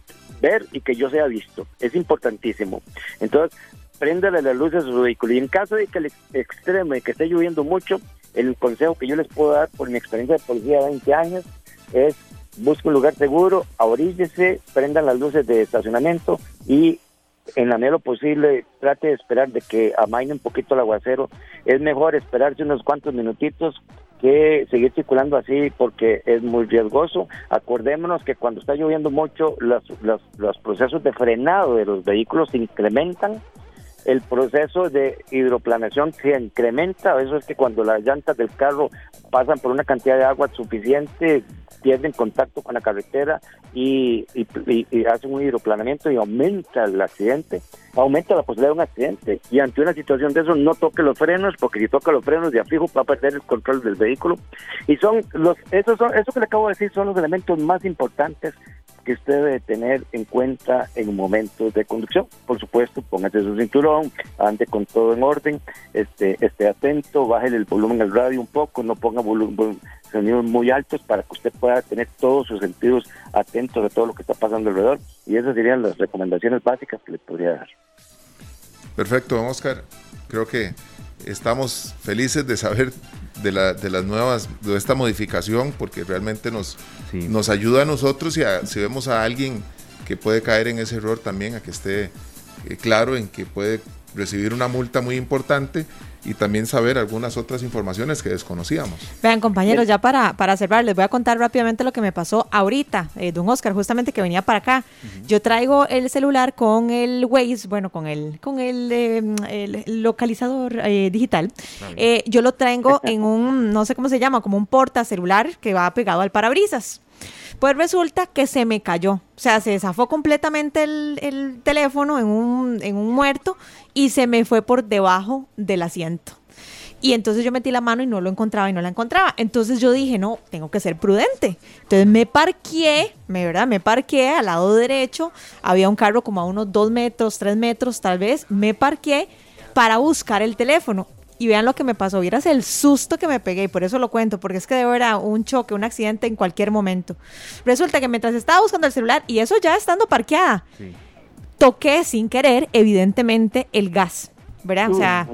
ver y que yo sea visto. Es importantísimo. Entonces, préndale las luces a su vehículo. Y en caso de que el extremo y que esté lloviendo mucho, el consejo que yo les puedo dar por mi experiencia de policía de 20 años es busque un lugar seguro, ahoríllese, prendan las luces de estacionamiento y en la medida posible trate de esperar de que amaine un poquito el aguacero. Es mejor esperarse unos cuantos minutitos que seguir circulando así porque es muy riesgoso. Acordémonos que cuando está lloviendo mucho, los, los, procesos de frenado de los vehículos se incrementan, el proceso de hidroplaneación se incrementa, eso es que cuando las llantas del carro pasan por una cantidad de agua suficiente, pierden contacto con la carretera y, hacen un hidroplaneamiento y aumenta el accidente, aumenta la posibilidad de un accidente. Y ante una situación de eso, no toque los frenos, porque si toca los frenos de afijo va a perder el control del vehículo. Y son los, esos son, eso que le acabo de decir son los elementos más importantes que usted debe tener en cuenta en momentos de conducción. Por supuesto, póngase su cinturón, ande con todo en orden, este, esté atento, baje el volumen del radio un poco, no ponga volumen, sonidos muy altos para que usted pueda tener todos sus sentidos atentos a todo lo que está pasando alrededor. Y esas serían las recomendaciones básicas que le podría dar. Perfecto, Oscar. Creo que estamos felices de saber de, la, de las nuevas, de esta modificación, porque realmente nos, nos ayuda a nosotros y si vemos a alguien que puede caer en ese error también, a que esté eh, claro en que puede recibir una multa muy importante y también saber algunas otras informaciones que desconocíamos. Vean, compañeros, ya para, para cerrar, les voy a contar rápidamente lo que me pasó ahorita, eh, don Oscar, justamente que venía para acá. Yo traigo el celular con el Waze, bueno, con el, con el, eh, localizador eh, digital. Eh, yo lo traigo en un, no sé cómo se llama, como un porta celular que va pegado al parabrisas. Pues resulta que se me cayó. O sea, se zafó completamente el, teléfono en un, en un muerto y se me fue por debajo del asiento. Y entonces yo metí la mano y no lo encontraba y no la encontraba. Entonces yo dije, no, tengo que ser prudente. Entonces me parqué, me, ¿verdad? Me parqué al lado derecho. Había un carro como a unos dos metros, tres metros tal vez. Me parqué para buscar el teléfono. Y vean lo que me pasó, vieras el susto que me pegué, y por eso lo cuento, porque es que de verdad un choque, un accidente en cualquier momento. Resulta que mientras estaba buscando el celular, y eso ya estando parqueada, toqué sin querer, evidentemente, el gas, ¿verdad? O sea,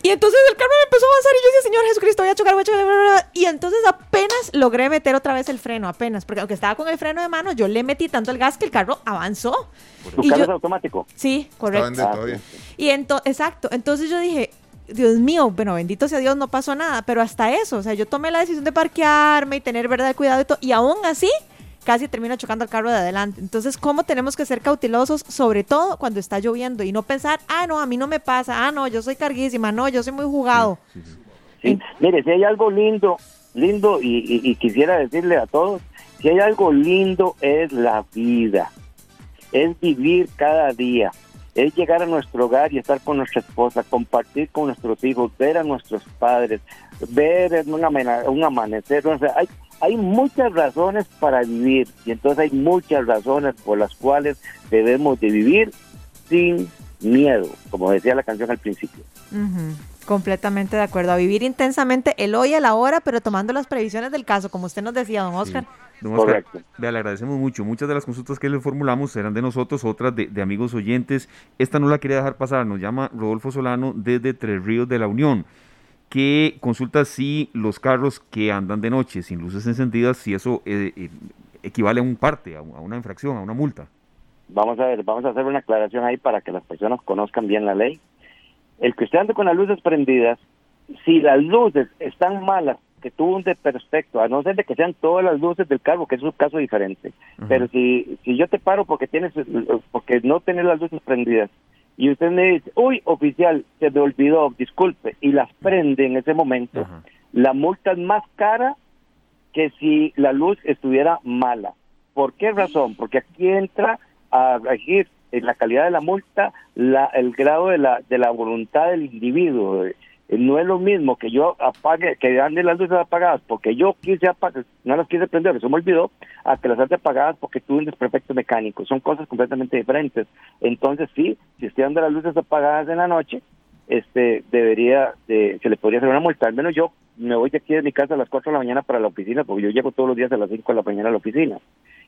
y entonces el carro me empezó a avanzar y yo decía, Señor Jesucristo, voy a chocar, voy a chocar. Y entonces apenas logré meter otra vez el freno, apenas. Porque aunque estaba con el freno de mano, yo le metí tanto el gas que el carro avanzó. ¿Tu carro es automático? Sí, correcto. Y entonces, exacto. Entonces yo dije, Dios mío, bueno, bendito sea Dios, no pasó nada. Pero hasta eso, o sea, yo tomé la decisión de parquearme y tener verdad cuidado y todo. Y aún así, casi termina chocando al carro de adelante. Entonces, ¿cómo tenemos que ser cautelosos, sobre todo cuando está lloviendo y no pensar, ah, no, a mí no me pasa, ah, no, yo soy carguísima, no, yo soy muy jugado? Sí, Mire, si hay algo lindo, lindo, y, quisiera decirle a todos, si hay algo lindo es la vida, es vivir cada día es llegar a nuestro hogar y estar con nuestra esposa, compartir con nuestros hijos, ver a nuestros padres, ver un, un amanecer. Hay, hay muchas razones para vivir y entonces hay muchas razones por las cuales debemos de vivir sin miedo, como decía la canción al principio. Completamente de acuerdo, a vivir intensamente el hoy a la hora, pero tomando las previsiones del caso, como usted nos decía, don Oscar. Don Oscar, le agradecemos mucho. Muchas de las consultas que le formulamos eran de nosotros, otras de, de amigos oyentes. Esta no la quería dejar pasar, nos llama Rodolfo Solano desde Tres Ríos de la Unión que consulta si los carros que andan de noche sin luces encendidas, si eso eh, eh, equivale a un parte, a, una infracción, a una multa. Vamos a ver, vamos a hacer una aclaración ahí para que las personas conozcan bien la ley. El que usted ande con las luces prendidas, si las luces están malas, que tuvo un desperfecto, a no ser de que sean todas las luces del carro, que es un caso diferente. Pero si, si yo te paro porque tienes, porque no tienes las luces prendidas y usted me dice, uy, oficial, se me olvidó, disculpe, y las prende en ese momento, la multa es más cara que si la luz estuviera mala. ¿Por qué razón? Porque aquí entra a regir la calidad de la multa la, el grado de la, de la voluntad del individuo. No es lo mismo que yo apague, que ande las luces apagadas porque yo quise apagar, no las quise prender, eso me olvidó, a que las ande apagadas porque tuve un desperfecto mecánico. Son cosas completamente diferentes. Entonces, sí, si usted anda las luces apagadas en la noche, este debería, de, se le podría hacer una multa. Al menos yo me voy de aquí de mi casa a las 4 de la mañana para la oficina, porque yo llego todos los días a las 5 de la mañana a la oficina.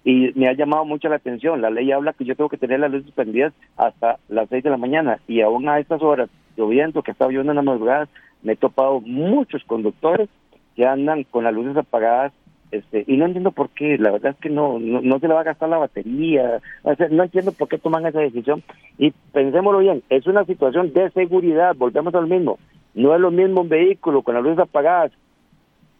Y me ha llamado mucho la atención. La ley habla que yo tengo que tener las luces prendidas hasta las 6 de la mañana. Y aún a estas horas lloviendo, que está lloviendo en la madrugada, me he topado muchos conductores que andan con las luces apagadas este, y no entiendo por qué, la verdad es que no, no, se le va a gastar la batería, no entiendo por qué toman esa decisión y pensémoslo bien, es una situación de seguridad, volvemos al mismo, no es lo mismo un vehículo con las luces apagadas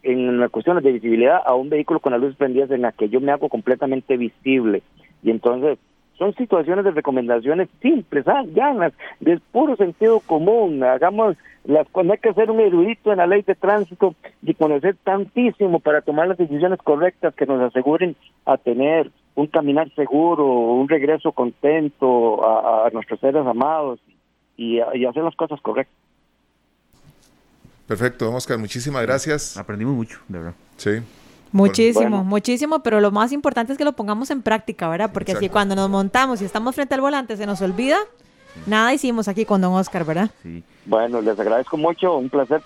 en las cuestiones de visibilidad a un vehículo con las luces prendidas en la que yo me hago completamente visible y entonces son situaciones de recomendaciones simples, ah, llanas, de puro sentido común. Hagamos las cuando hay que ser un erudito en la ley de tránsito y conocer tantísimo para tomar las decisiones correctas que nos aseguren a tener un caminar seguro, un regreso contento a, nuestros seres amados y, y hacer las cosas correctas. Perfecto, Oscar, muchísimas gracias. Aprendimos mucho, de verdad. Sí. Muchísimo, muchísimo, pero lo más importante es que lo pongamos en práctica, ¿verdad? Porque si cuando nos montamos y estamos frente al volante se nos olvida, nada hicimos aquí con don Oscar, ¿verdad? Sí. Bueno, les agradezco mucho, un placer.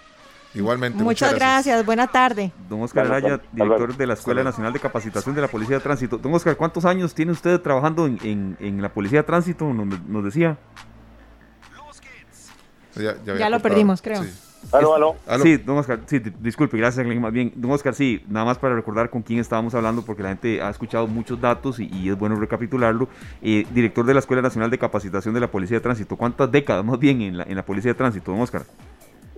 Igualmente. Muchas, gracias. buena tarde. Don Oscar Araya, director de la Escuela Nacional de Capacitación de la Policía de Tránsito. Don Oscar, ¿cuántos años tiene usted trabajando en, en, la Policía de Tránsito? Nos, decía. Ya, lo perdimos, creo. Aló, aló. Sí, don Oscar, sí, disculpe, gracias, más bien. Don Oscar, sí, nada más para recordar con quién estábamos hablando, porque la gente ha escuchado muchos datos y, es bueno recapitularlo. Eh, director de la Escuela Nacional de Capacitación de la Policía de Tránsito, ¿cuántas décadas más bien en la, en la Policía de Tránsito, don Oscar?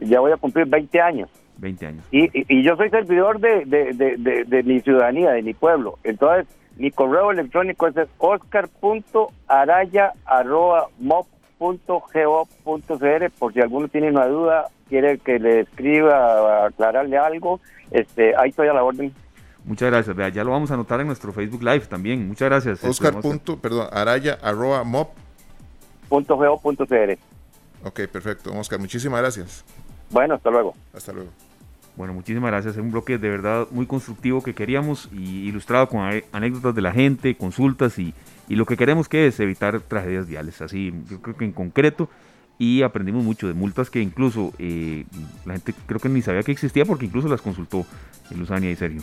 Ya voy a cumplir 20 años. 20 años. Y, y, yo soy servidor de, de, de, de, mi ciudadanía, de mi pueblo. Entonces, mi correo electrónico es oscar.araya.mop.go.cr por si alguno tiene una duda quiere que le escriba, aclararle algo, este, ahí estoy a la orden. Muchas gracias. Vea, ya lo vamos a anotar en nuestro Facebook Live también. Muchas gracias. Este, Oscar. punto, perdón, araya arroba mop. Punto Ok, perfecto. Oscar, muchísimas gracias. Bueno, hasta luego. Hasta luego. Bueno, muchísimas gracias. Es un bloque de verdad muy constructivo que queríamos y ilustrado con anécdotas de la gente, consultas y, y lo que queremos que es evitar tragedias viales. Así, yo creo que en concreto y aprendimos mucho de multas que incluso eh, la gente creo que ni sabía que existía porque incluso las consultó Luzania y Sergio.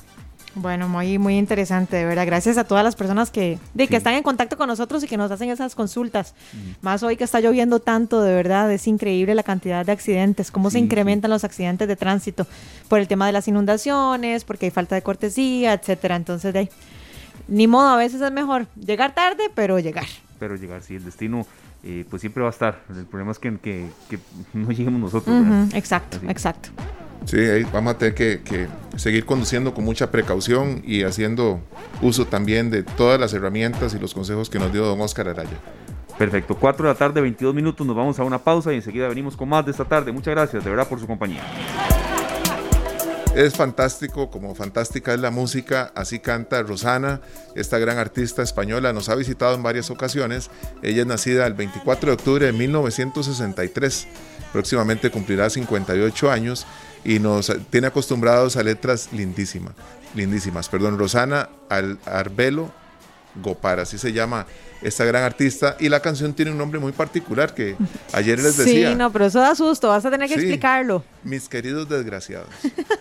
Bueno, muy, muy interesante, de verdad. Gracias a todas las personas que, de, que están en contacto con nosotros y que nos hacen esas consultas. Más hoy que está lloviendo tanto, de verdad, es increíble la cantidad de accidentes, cómo se incrementan los accidentes de tránsito por el tema de las inundaciones, porque hay falta de cortesía, etcétera. Entonces, de ni modo, a veces es mejor llegar tarde, pero llegar. Pero llegar, sí, el destino eh, pues siempre va a estar. El problema es que, que, no lleguemos nosotros. Exacto, exacto. Sí, ahí vamos a tener que, seguir conduciendo con mucha precaución y haciendo uso también de todas las herramientas y los consejos que nos dio don Oscar Araya. Perfecto, 4 de la tarde, 22 minutos, nos vamos a una pausa y enseguida venimos con más de esta tarde. Muchas gracias, de verdad, por su compañía. Es fantástico, como fantástica es la música, así canta Rosana, esta gran artista española, nos ha visitado en varias ocasiones. Ella es nacida el 24 de octubre de 1963, próximamente cumplirá 58 años y nos tiene acostumbrados a letras lindísimas, lindísimas. Perdón, Rosana Arbelo Gopar, así se llama esta gran artista. Y la canción tiene un nombre muy particular que ayer les decía. Sí, no, pero eso da susto, vas a tener que explicarlo. Mis queridos desgraciados,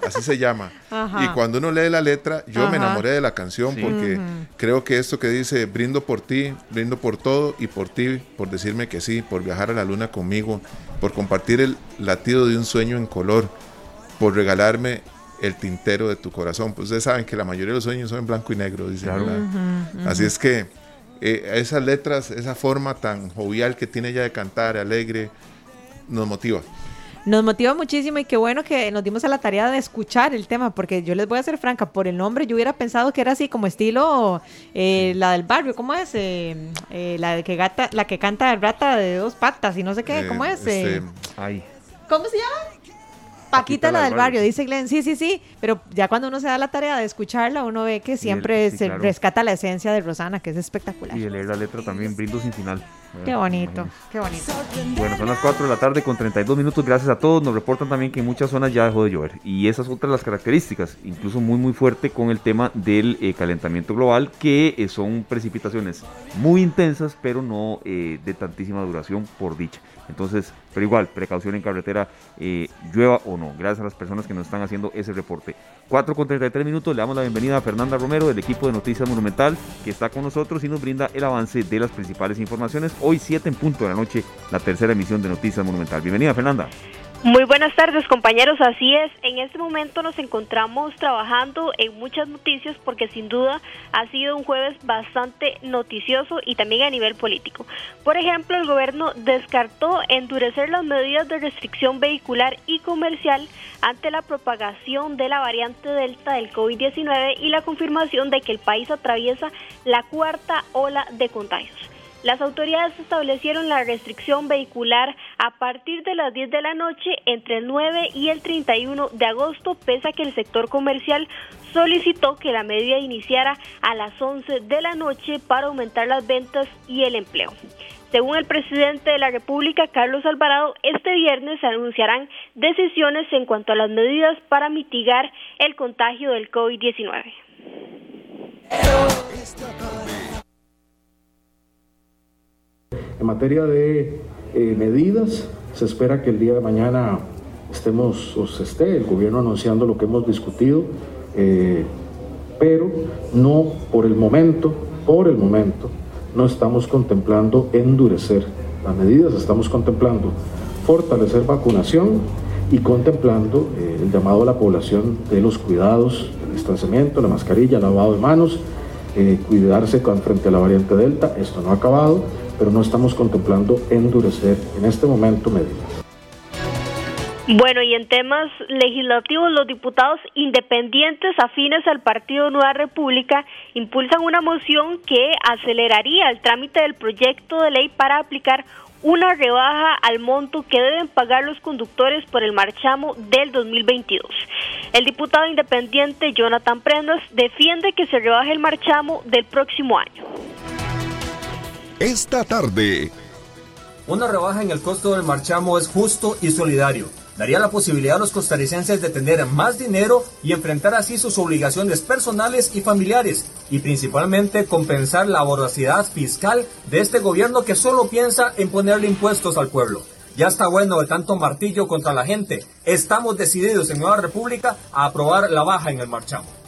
así se llama. Y cuando uno lee la letra, yo me enamoré de la canción porque creo que esto que dice, brindo por ti, brindo por todo y por ti, por decirme que sí, por viajar a la luna conmigo, por compartir el latido de un sueño en color, por regalarme el tintero de tu corazón. Pues ustedes saben que la mayoría de los sueños son en blanco y negro, dicen. Así es que eh, esas letras, esa forma tan jovial que tiene ella de cantar, alegre, nos motiva. Nos motiva muchísimo y qué bueno que nos dimos a la tarea de escuchar el tema, porque yo les voy a ser franca, por el nombre yo hubiera pensado que era así como estilo eh, la del barrio, ¿cómo es? Eh, la que gata, la que canta rata de dos patas y no sé qué, ¿cómo es? Este, ¿Cómo se llama? Paquita, la del barrio, dice Glenn. Sí, sí, sí. Pero ya cuando uno se da la tarea de escucharla, uno ve que siempre se rescata la esencia de Rosana, que es espectacular. Y de leer la letra también, brindo sin final. Qué bonito, qué bonito. Bueno, son las 4 de la tarde con 32 minutos. Gracias a todos. Nos reportan también que en muchas zonas ya dejó de llover. Y esas son otras las características, incluso muy, muy fuerte con el tema del eh, calentamiento global, que eh, son precipitaciones muy intensas, pero no eh, de tantísima duración, por dicha. Entonces, pero igual, precaución en carretera, eh, llueva o no. Gracias a las personas que nos están haciendo ese reporte. 4 con 33 minutos, le damos la bienvenida a Fernanda Romero del equipo de Noticias Monumental, que está con nosotros y nos brinda el avance de las principales informaciones. Hoy 7 en punto de la noche, la tercera emisión de Noticias Monumental. Bienvenida, Fernanda. Muy buenas tardes compañeros, así es, en este momento nos encontramos trabajando en muchas noticias porque sin duda ha sido un jueves bastante noticioso y también a nivel político. Por ejemplo, el gobierno descartó endurecer las medidas de restricción vehicular y comercial ante la propagación de la variante Delta del COVID-19 y la confirmación de que el país atraviesa la cuarta ola de contagios. Las autoridades establecieron la restricción vehicular a partir de las 10 de la noche entre el 9 y el 31 de agosto, pese a que el sector comercial solicitó que la medida iniciara a las 11 de la noche para aumentar las ventas y el empleo. Según el presidente de la República, Carlos Alvarado, este viernes se anunciarán decisiones en cuanto a las medidas para mitigar el contagio del COVID-19. En materia de eh, medidas, se espera que el día de mañana estemos, o se esté el gobierno anunciando lo que hemos discutido, eh, pero no por el momento, por el momento, no estamos contemplando endurecer las medidas, estamos contemplando fortalecer vacunación y contemplando eh, el llamado a la población de los cuidados, el distanciamiento, la mascarilla, el lavado de manos, cuidarse frente a la variante Delta. Esto no ha acabado pero no estamos contemplando endurecer en este momento medidas. Bueno, y en temas legislativos, los diputados independientes afines al Partido Nueva República impulsan una moción que aceleraría el trámite del proyecto de ley para aplicar una rebaja al monto que deben pagar los conductores por el marchamo del 2022. El diputado independiente Jonathan Prendas defiende que se rebaje el marchamo del próximo año esta tarde. Una rebaja en el costo del marchamo es justo y solidario daría la posibilidad a los costarricenses de tener más dinero y enfrentar así sus obligaciones personales y familiares, y principalmente compensar la voracidad fiscal de este gobierno que solo piensa en ponerle impuestos al pueblo. Ya está bueno de tanto martillo contra la gente. Estamos decididos en Nueva República a aprobar la baja en el marchamo.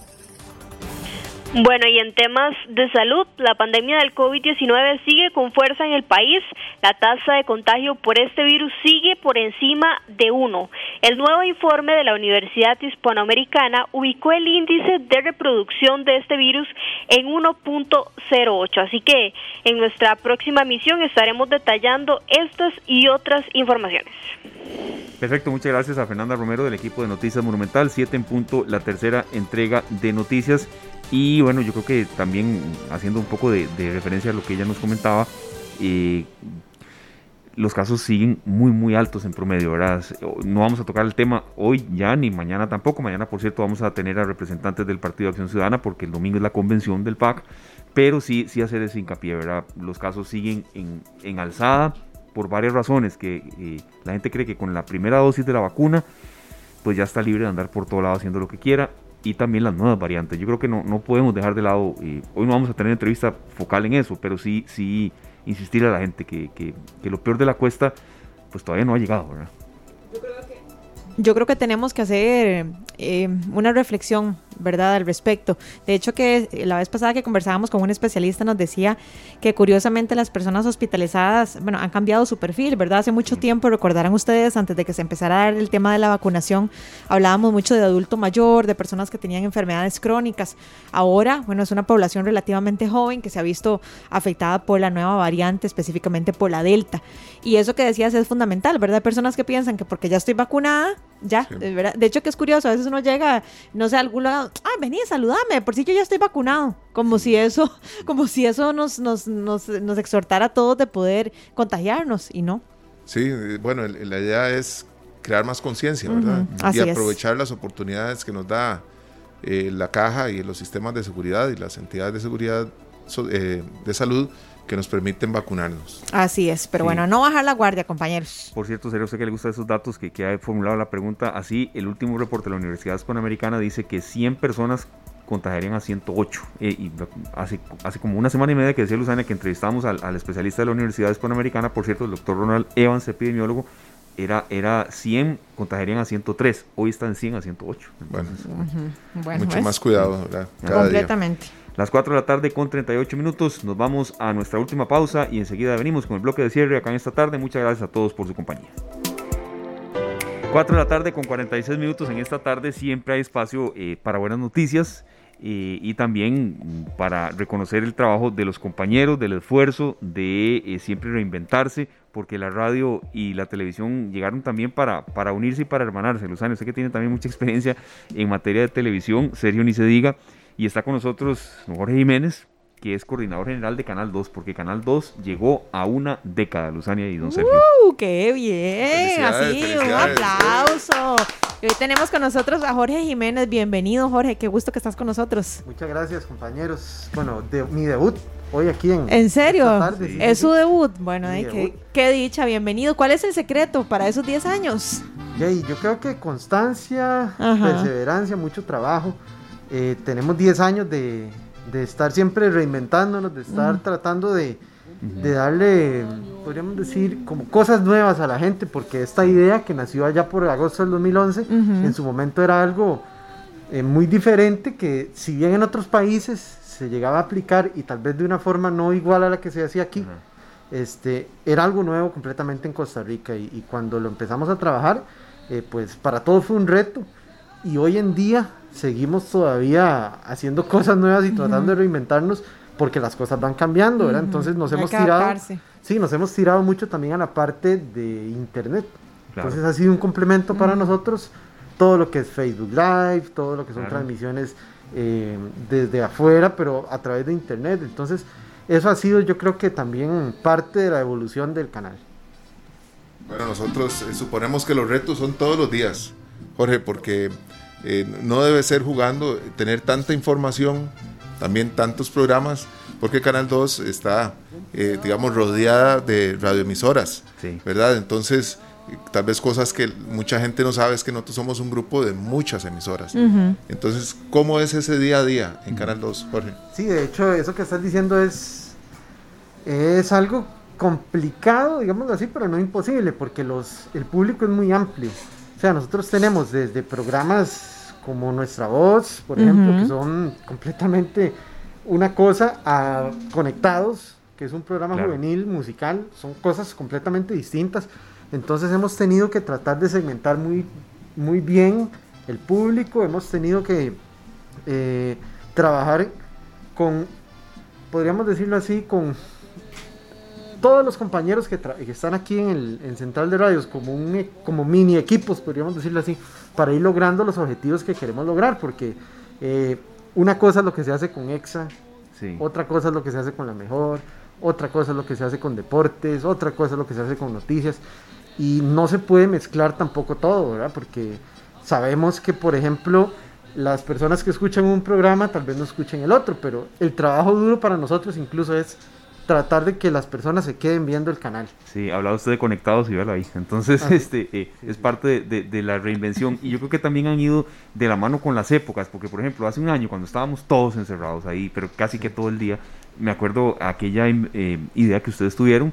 Bueno, y en temas de salud, la pandemia del COVID-19 sigue con fuerza en el país. La tasa de contagio por este virus sigue por encima de 1. El nuevo informe de la Universidad Hispanoamericana ubicó el índice de reproducción de este virus en 1.08. Así que en nuestra próxima misión estaremos detallando estas y otras informaciones. Perfecto, muchas gracias a Fernanda Romero del equipo de Noticias Monumental. 7 en punto, la tercera entrega de noticias. Y bueno, yo creo que también haciendo un poco de, referencia a lo que ella nos comentaba, eh, los casos siguen muy, muy altos en promedio, ¿verdad? No vamos a tocar el tema hoy ya, ni mañana tampoco. Mañana, por cierto, vamos a tener a representantes del Partido de Acción Ciudadana porque el domingo es la convención del PAC. Pero sí, sí hacer ese hincapié, ¿verdad? Los casos siguen en, en alzada por varias razones, que eh, la gente cree que con la primera dosis de la vacuna, pues ya está libre de andar por todo lado haciendo lo que quiera y también las nuevas variantes. Yo creo que no, no podemos dejar de lado, hoy no vamos a tener entrevista focal en eso, pero sí, sí insistir a la gente que, que, que lo peor de la cuesta pues todavía no ha llegado, ¿verdad? yo creo que tenemos que hacer eh, una reflexión, ¿verdad?, al respecto. De hecho, que la vez pasada que conversábamos con un especialista nos decía que curiosamente las personas hospitalizadas, bueno, han cambiado su perfil, ¿verdad? Hace mucho tiempo, recordarán ustedes, antes de que se empezara a dar el tema de la vacunación, hablábamos mucho de adulto mayor, de personas que tenían enfermedades crónicas. Ahora, bueno, es una población relativamente joven que se ha visto afectada por la nueva variante, específicamente por la Delta. Y eso que decías es fundamental, ¿verdad? Hay personas que piensan que porque ya estoy vacunada, ya, de hecho que es curioso, a veces uno llega, no sé, a algún lado, ah, vení, saludame, por si yo ya estoy vacunado, como si eso, como si eso nos, nos, nos, nos exhortara a todos de poder contagiarnos, y no. Sí, bueno, la idea es crear más conciencia, ¿verdad? y aprovechar las oportunidades que nos da eh, la caja y los sistemas de seguridad y las entidades de seguridad eh, de salud que nos permiten vacunarnos. Así es, pero bueno, no bajar la guardia, compañeros. Por cierto, sería usted que le gusta esos datos que, que ha formulado la pregunta, así el último reporte de la Universidad Hispanoamericana dice que 100 personas contagiarían a 108. Eh, y hace, hace como una semana y media que decía Luzana que entrevistamos al, al, especialista de la Universidad Hispanoamericana, por cierto, el doctor Ronald Evans, epidemiólogo, era, era 100, contagiarían a 103. Hoy están 100 a 108. bueno, mucho más cuidado, ¿verdad? Completamente. Las 4 de la tarde con 38 minutos. Nos vamos a nuestra última pausa y enseguida venimos con el bloque de cierre acá en esta tarde. Muchas gracias a todos por su compañía. 4 de la tarde con 46 minutos. En esta tarde siempre hay espacio eh, para buenas noticias eh, y también para reconocer el trabajo de los compañeros, del esfuerzo de eh, siempre reinventarse, porque la radio y la televisión llegaron también para, para unirse y para hermanarse. Luzano, usted que tiene también mucha experiencia en materia de televisión, Sergio ni se diga. Y está con nosotros Jorge Jiménez, que es coordinador general de Canal 2, porque Canal 2 llegó a una década, Luzania y Don Sergio. ¡Uh, qué bien! Así, un aplauso. hoy tenemos con nosotros a Jorge Jiménez. Bienvenido, Jorge, qué gusto que estás con nosotros. Muchas gracias, compañeros. Bueno, de, mi debut hoy aquí en. ¿En serio? ¿Es su debut? Bueno, qué, dicha, bienvenido. ¿Cuál es el secreto para esos 10 años? yo creo que constancia, perseverancia, mucho trabajo. Eh, tenemos 10 años de, estar siempre reinventándonos, de estar tratando de, darle, podríamos decir, como cosas nuevas a la gente, porque esta idea que nació allá por agosto del 2011, en su momento era algo eh, muy diferente, que si bien en otros países se llegaba a aplicar y tal vez de una forma no igual a la que se hacía aquí, este, era algo nuevo completamente en Costa Rica y, cuando lo empezamos a trabajar, eh, pues para todos fue un reto y hoy en día seguimos todavía haciendo cosas nuevas y tratando de reinventarnos porque las cosas van cambiando, ¿verdad? Entonces nos hemos tirado, sí, nos hemos tirado mucho también a la parte de internet. Entonces ha sido un complemento para nosotros todo lo que es Facebook Live, todo lo que son transmisiones eh, desde afuera, pero a través de internet. Entonces eso ha sido, yo creo que también parte de la evolución del canal. Bueno, nosotros eh, suponemos que los retos son todos los días, Jorge, porque eh, no debe ser jugando, tener tanta información, también tantos programas, porque Canal 2 está, eh, digamos, rodeada de radioemisoras, ¿verdad? Entonces, tal vez cosas que mucha gente no sabe es que nosotros somos un grupo de muchas emisoras. Entonces, ¿cómo es ese día a día en Canal 2, Jorge? Sí, de hecho, eso que estás diciendo es, es algo complicado, digámoslo así, pero no imposible, porque los, el público es muy amplio. O sea, nosotros tenemos desde programas como Nuestra Voz, por ejemplo, que son completamente una cosa a Conectados, que es un programa juvenil musical, son cosas completamente distintas. Entonces hemos tenido que tratar de segmentar muy, muy bien el público, hemos tenido que eh, trabajar con, podríamos decirlo así, con todos los compañeros que, están aquí en el Central de Radios como, un, e, como mini equipos, podríamos decirlo así, para ir logrando los objetivos que queremos lograr, porque eh, una cosa es lo que se hace con EXA, otra cosa es lo que se hace con la mejor, otra cosa es lo que se hace con deportes, otra cosa es lo que se hace con noticias y no se puede mezclar tampoco todo, ¿verdad? Porque sabemos que, por ejemplo, las personas que escuchan un programa tal vez no escuchen el otro, pero el trabajo duro para nosotros incluso es tratar de que las personas se queden viendo el canal. Sí, hablaba usted de conectados y velo ahí. Entonces, ah, este eh, es parte de, la reinvención. Y yo creo que también han ido de la mano con las épocas, porque por ejemplo, hace un año cuando estábamos todos encerrados ahí, pero casi que todo el día, me acuerdo aquella eh, idea que ustedes tuvieron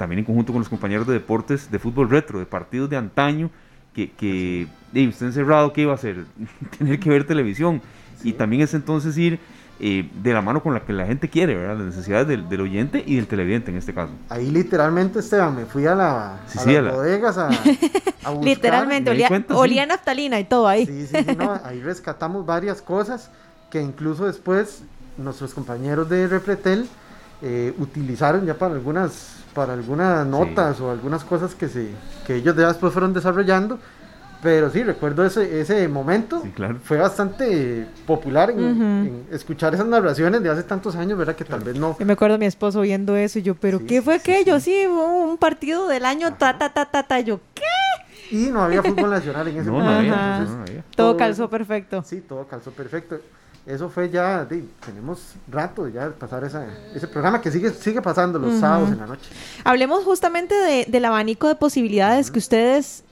también en conjunto con los compañeros de deportes de fútbol retro, de partidos de antaño, que, que usted encerrado, ¿qué iba a hacer? Tener que ver televisión. Y también es entonces ir eh, de la mano con la que la gente quiere, ¿verdad? Las necesidades del, oyente y del televidente en este caso. Ahí literalmente, Esteban, me fui a, la, las bodegas a, buscar. literalmente, olía, naftalina y todo ahí. Sí, sí, no, ahí rescatamos varias cosas que incluso después nuestros compañeros de Repretel eh, utilizaron ya para algunas para algunas notas o algunas cosas que, se, que ellos después fueron desarrollando. Pero sí, recuerdo ese, ese momento. Fue bastante popular en, escuchar esas narraciones de hace tantos años, ¿verdad? Que tal vez no. Yo me acuerdo a mi esposo viendo eso y yo, ¿pero qué fue aquello? Sí, un partido del año, ta, ta, ta, ta, ta. Yo, ¿qué? Y no había fútbol nacional en ese momento. todo calzó perfecto. Sí, todo calzó perfecto eso fue ya, tenemos rato ya de pasar ese programa que sigue, sigue pasando los sábados en la noche. Hablemos justamente del abanico de posibilidades que ustedes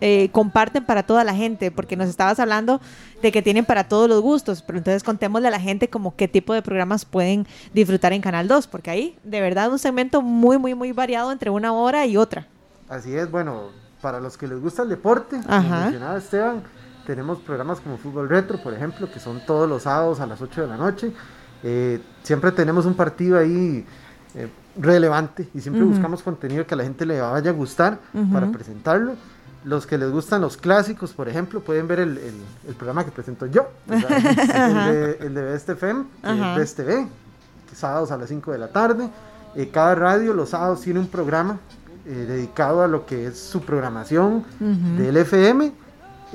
eh, comparten para toda la gente, porque nos estabas hablando de que tienen para todos los gustos, pero entonces contémosle a la gente como qué tipo de programas pueden disfrutar en Canal 2, porque ahí de verdad un segmento muy, muy, muy variado entre una hora y otra. Así es, bueno, para los que les gusta el deporte, como mencionaba Esteban, tenemos programas como Fútbol Retro, por ejemplo, que son todos los sábados a las 8 de la noche. Eh, siempre tenemos un partido ahí eh, relevante y siempre buscamos contenido que a la gente le vaya a gustar para presentarlo. Los que les gustan los clásicos, por ejemplo, pueden ver el, programa que presento yo, el, de, el de Best FM, Best TV, sábados a las 5 de la tarde. Eh, cada radio los sábados tiene un programa dedicado a lo que es su programación del FM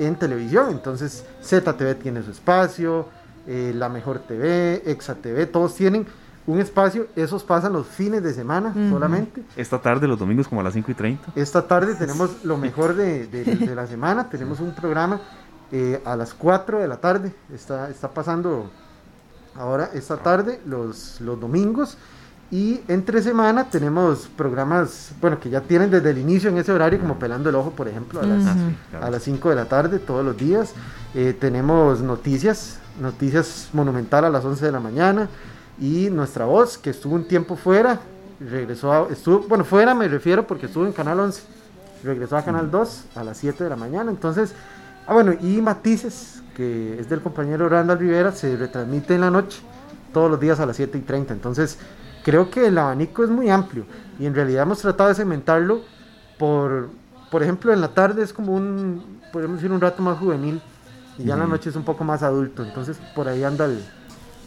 en televisión. Entonces, ZTV tiene su espacio, eh, La Mejor TV, Exa TV, todos tienen un espacio. Esos pasan los fines de semana solamente. Esta tarde, los domingos, como a las 5 y 30. Esta tarde tenemos lo mejor de, la semana. Tenemos un programa eh, a las 4 de la tarde. Está, está pasando ahora esta tarde, los, los domingos. Y entre semana tenemos programas, bueno, que ya tienen desde el inicio en ese horario, como Pelando el Ojo, por ejemplo, a las, a las 5 de la tarde, todos los días. Eh, tenemos noticias, noticias monumental a las 11 de la mañana. Y nuestra voz, que estuvo un tiempo fuera, regresó a, estuvo, bueno, fuera me refiero porque estuvo en Canal 11, regresó a Canal 2 a las 7 de la mañana. Entonces, ah, bueno, y Matices, que es del compañero Randall Rivera, se retransmite en la noche, todos los días a las 7 y 30. Entonces, creo que el abanico es muy amplio y en realidad hemos tratado de segmentarlo por, por ejemplo, en la tarde es como un, podemos decir, un rato más juvenil y ya en la noche es un poco más adulto, entonces por ahí anda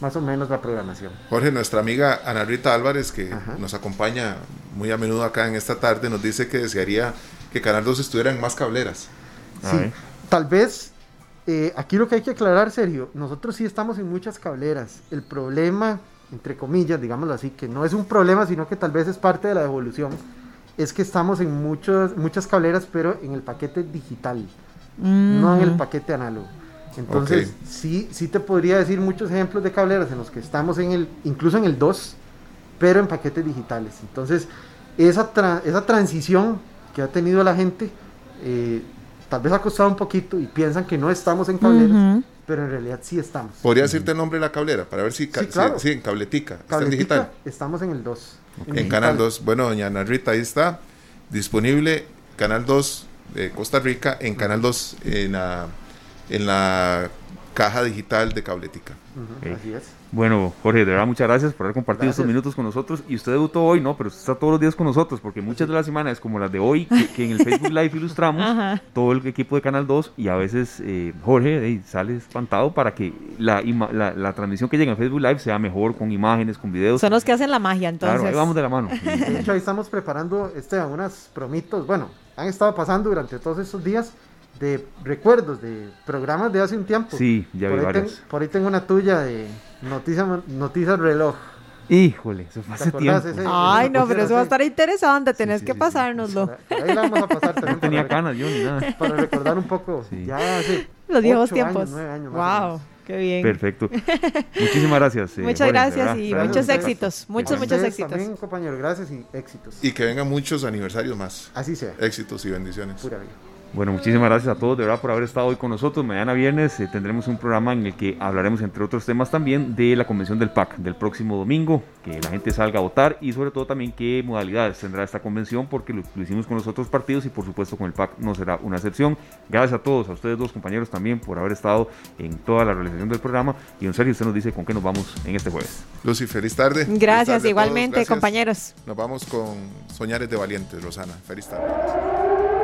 más o menos la programación. Jorge, nuestra amiga Ana Rita Álvarez, que nos acompaña muy a menudo acá en esta tarde, nos dice que desearía que Canal 2 estuviera en más cableras. Sí, tal vez eh, aquí lo que hay que aclarar, Sergio, nosotros sí estamos en muchas cableras. El problema entre comillas, digámoslo así, que no es un problema, sino que tal vez es parte de la evolución, es que estamos en muchos, muchas cableras, pero en el paquete digital, no en el mm. paquete análogo. Entonces, sí, sí te podría decir muchos ejemplos de cableras en los que estamos en el, incluso en el 2, pero en paquetes digitales. Entonces, esa, esa transición que ha tenido la gente, eh, tal vez ha costado un poquito y piensan que no estamos en cableras, pero en realidad sí estamos. ¿Podría decirte el nombre de la cablera para ver si, sí, en Cabletica, está en digital? Estamos en el 2. En, Canal 2. Bueno, doña Ana Rita, ahí está, disponible Canal 2 de Costa Rica, en Canal 2 en la, en la caja digital de Cabletica. Así es. Bueno, Jorge, de verdad muchas gracias por haber compartido estos minutos con nosotros. Y usted debutó hoy, ¿no? Pero usted está todos los días con nosotros, porque muchas de las semanas, como las de hoy, que, en el Facebook Live ilustramos, todo el equipo de Canal 2, y a veces eh, Jorge sale espantado para que la, la, transmisión que llega en Facebook Live sea mejor, con imágenes, con videos. Son los que hacen la magia, entonces. Claro, ahí vamos de la mano. De hecho, ahí estamos preparando este, unas promitos, bueno, han estado pasando durante todos estos días de recuerdos de programas de hace un tiempo. Sí, ya vi varios. por ahí tengo una tuya de Noticias Noticias Reloj. Híjole, eso fue hace tiempo. Ay, no, pero eso va a estar interesante, tenés que pasárnoslo. Ahí la vamos a pasar también. No tenía canas yo ni nada. Para recordar un poco, ya hace los viejos tiempos. Años, wow. Qué bien. Perfecto. Muchísimas gracias. Eh, muchas gracias y muchos éxitos. Muchos, muchos éxitos. También, compañero, gracias y éxitos. Y que vengan muchos aniversarios más. Así sea. Éxitos y bendiciones. Pura vida. Bueno, muchísimas gracias a todos de verdad por haber estado hoy con nosotros. Mañana viernes eh, tendremos un programa en el que hablaremos, entre otros temas, también de la convención del PAC del próximo domingo, que la gente salga a votar y sobre todo también qué modalidades tendrá esta convención, porque lo, hicimos con los otros partidos y por supuesto con el PAC no será una excepción. Gracias a todos, a ustedes dos compañeros también por haber estado en toda la realización del programa. Y don Sergio, usted nos dice con qué nos vamos en este jueves. Lucy, feliz tarde. Gracias, igualmente, compañeros. Nos vamos con Soñares de Valientes, Rosana. Feliz tarde.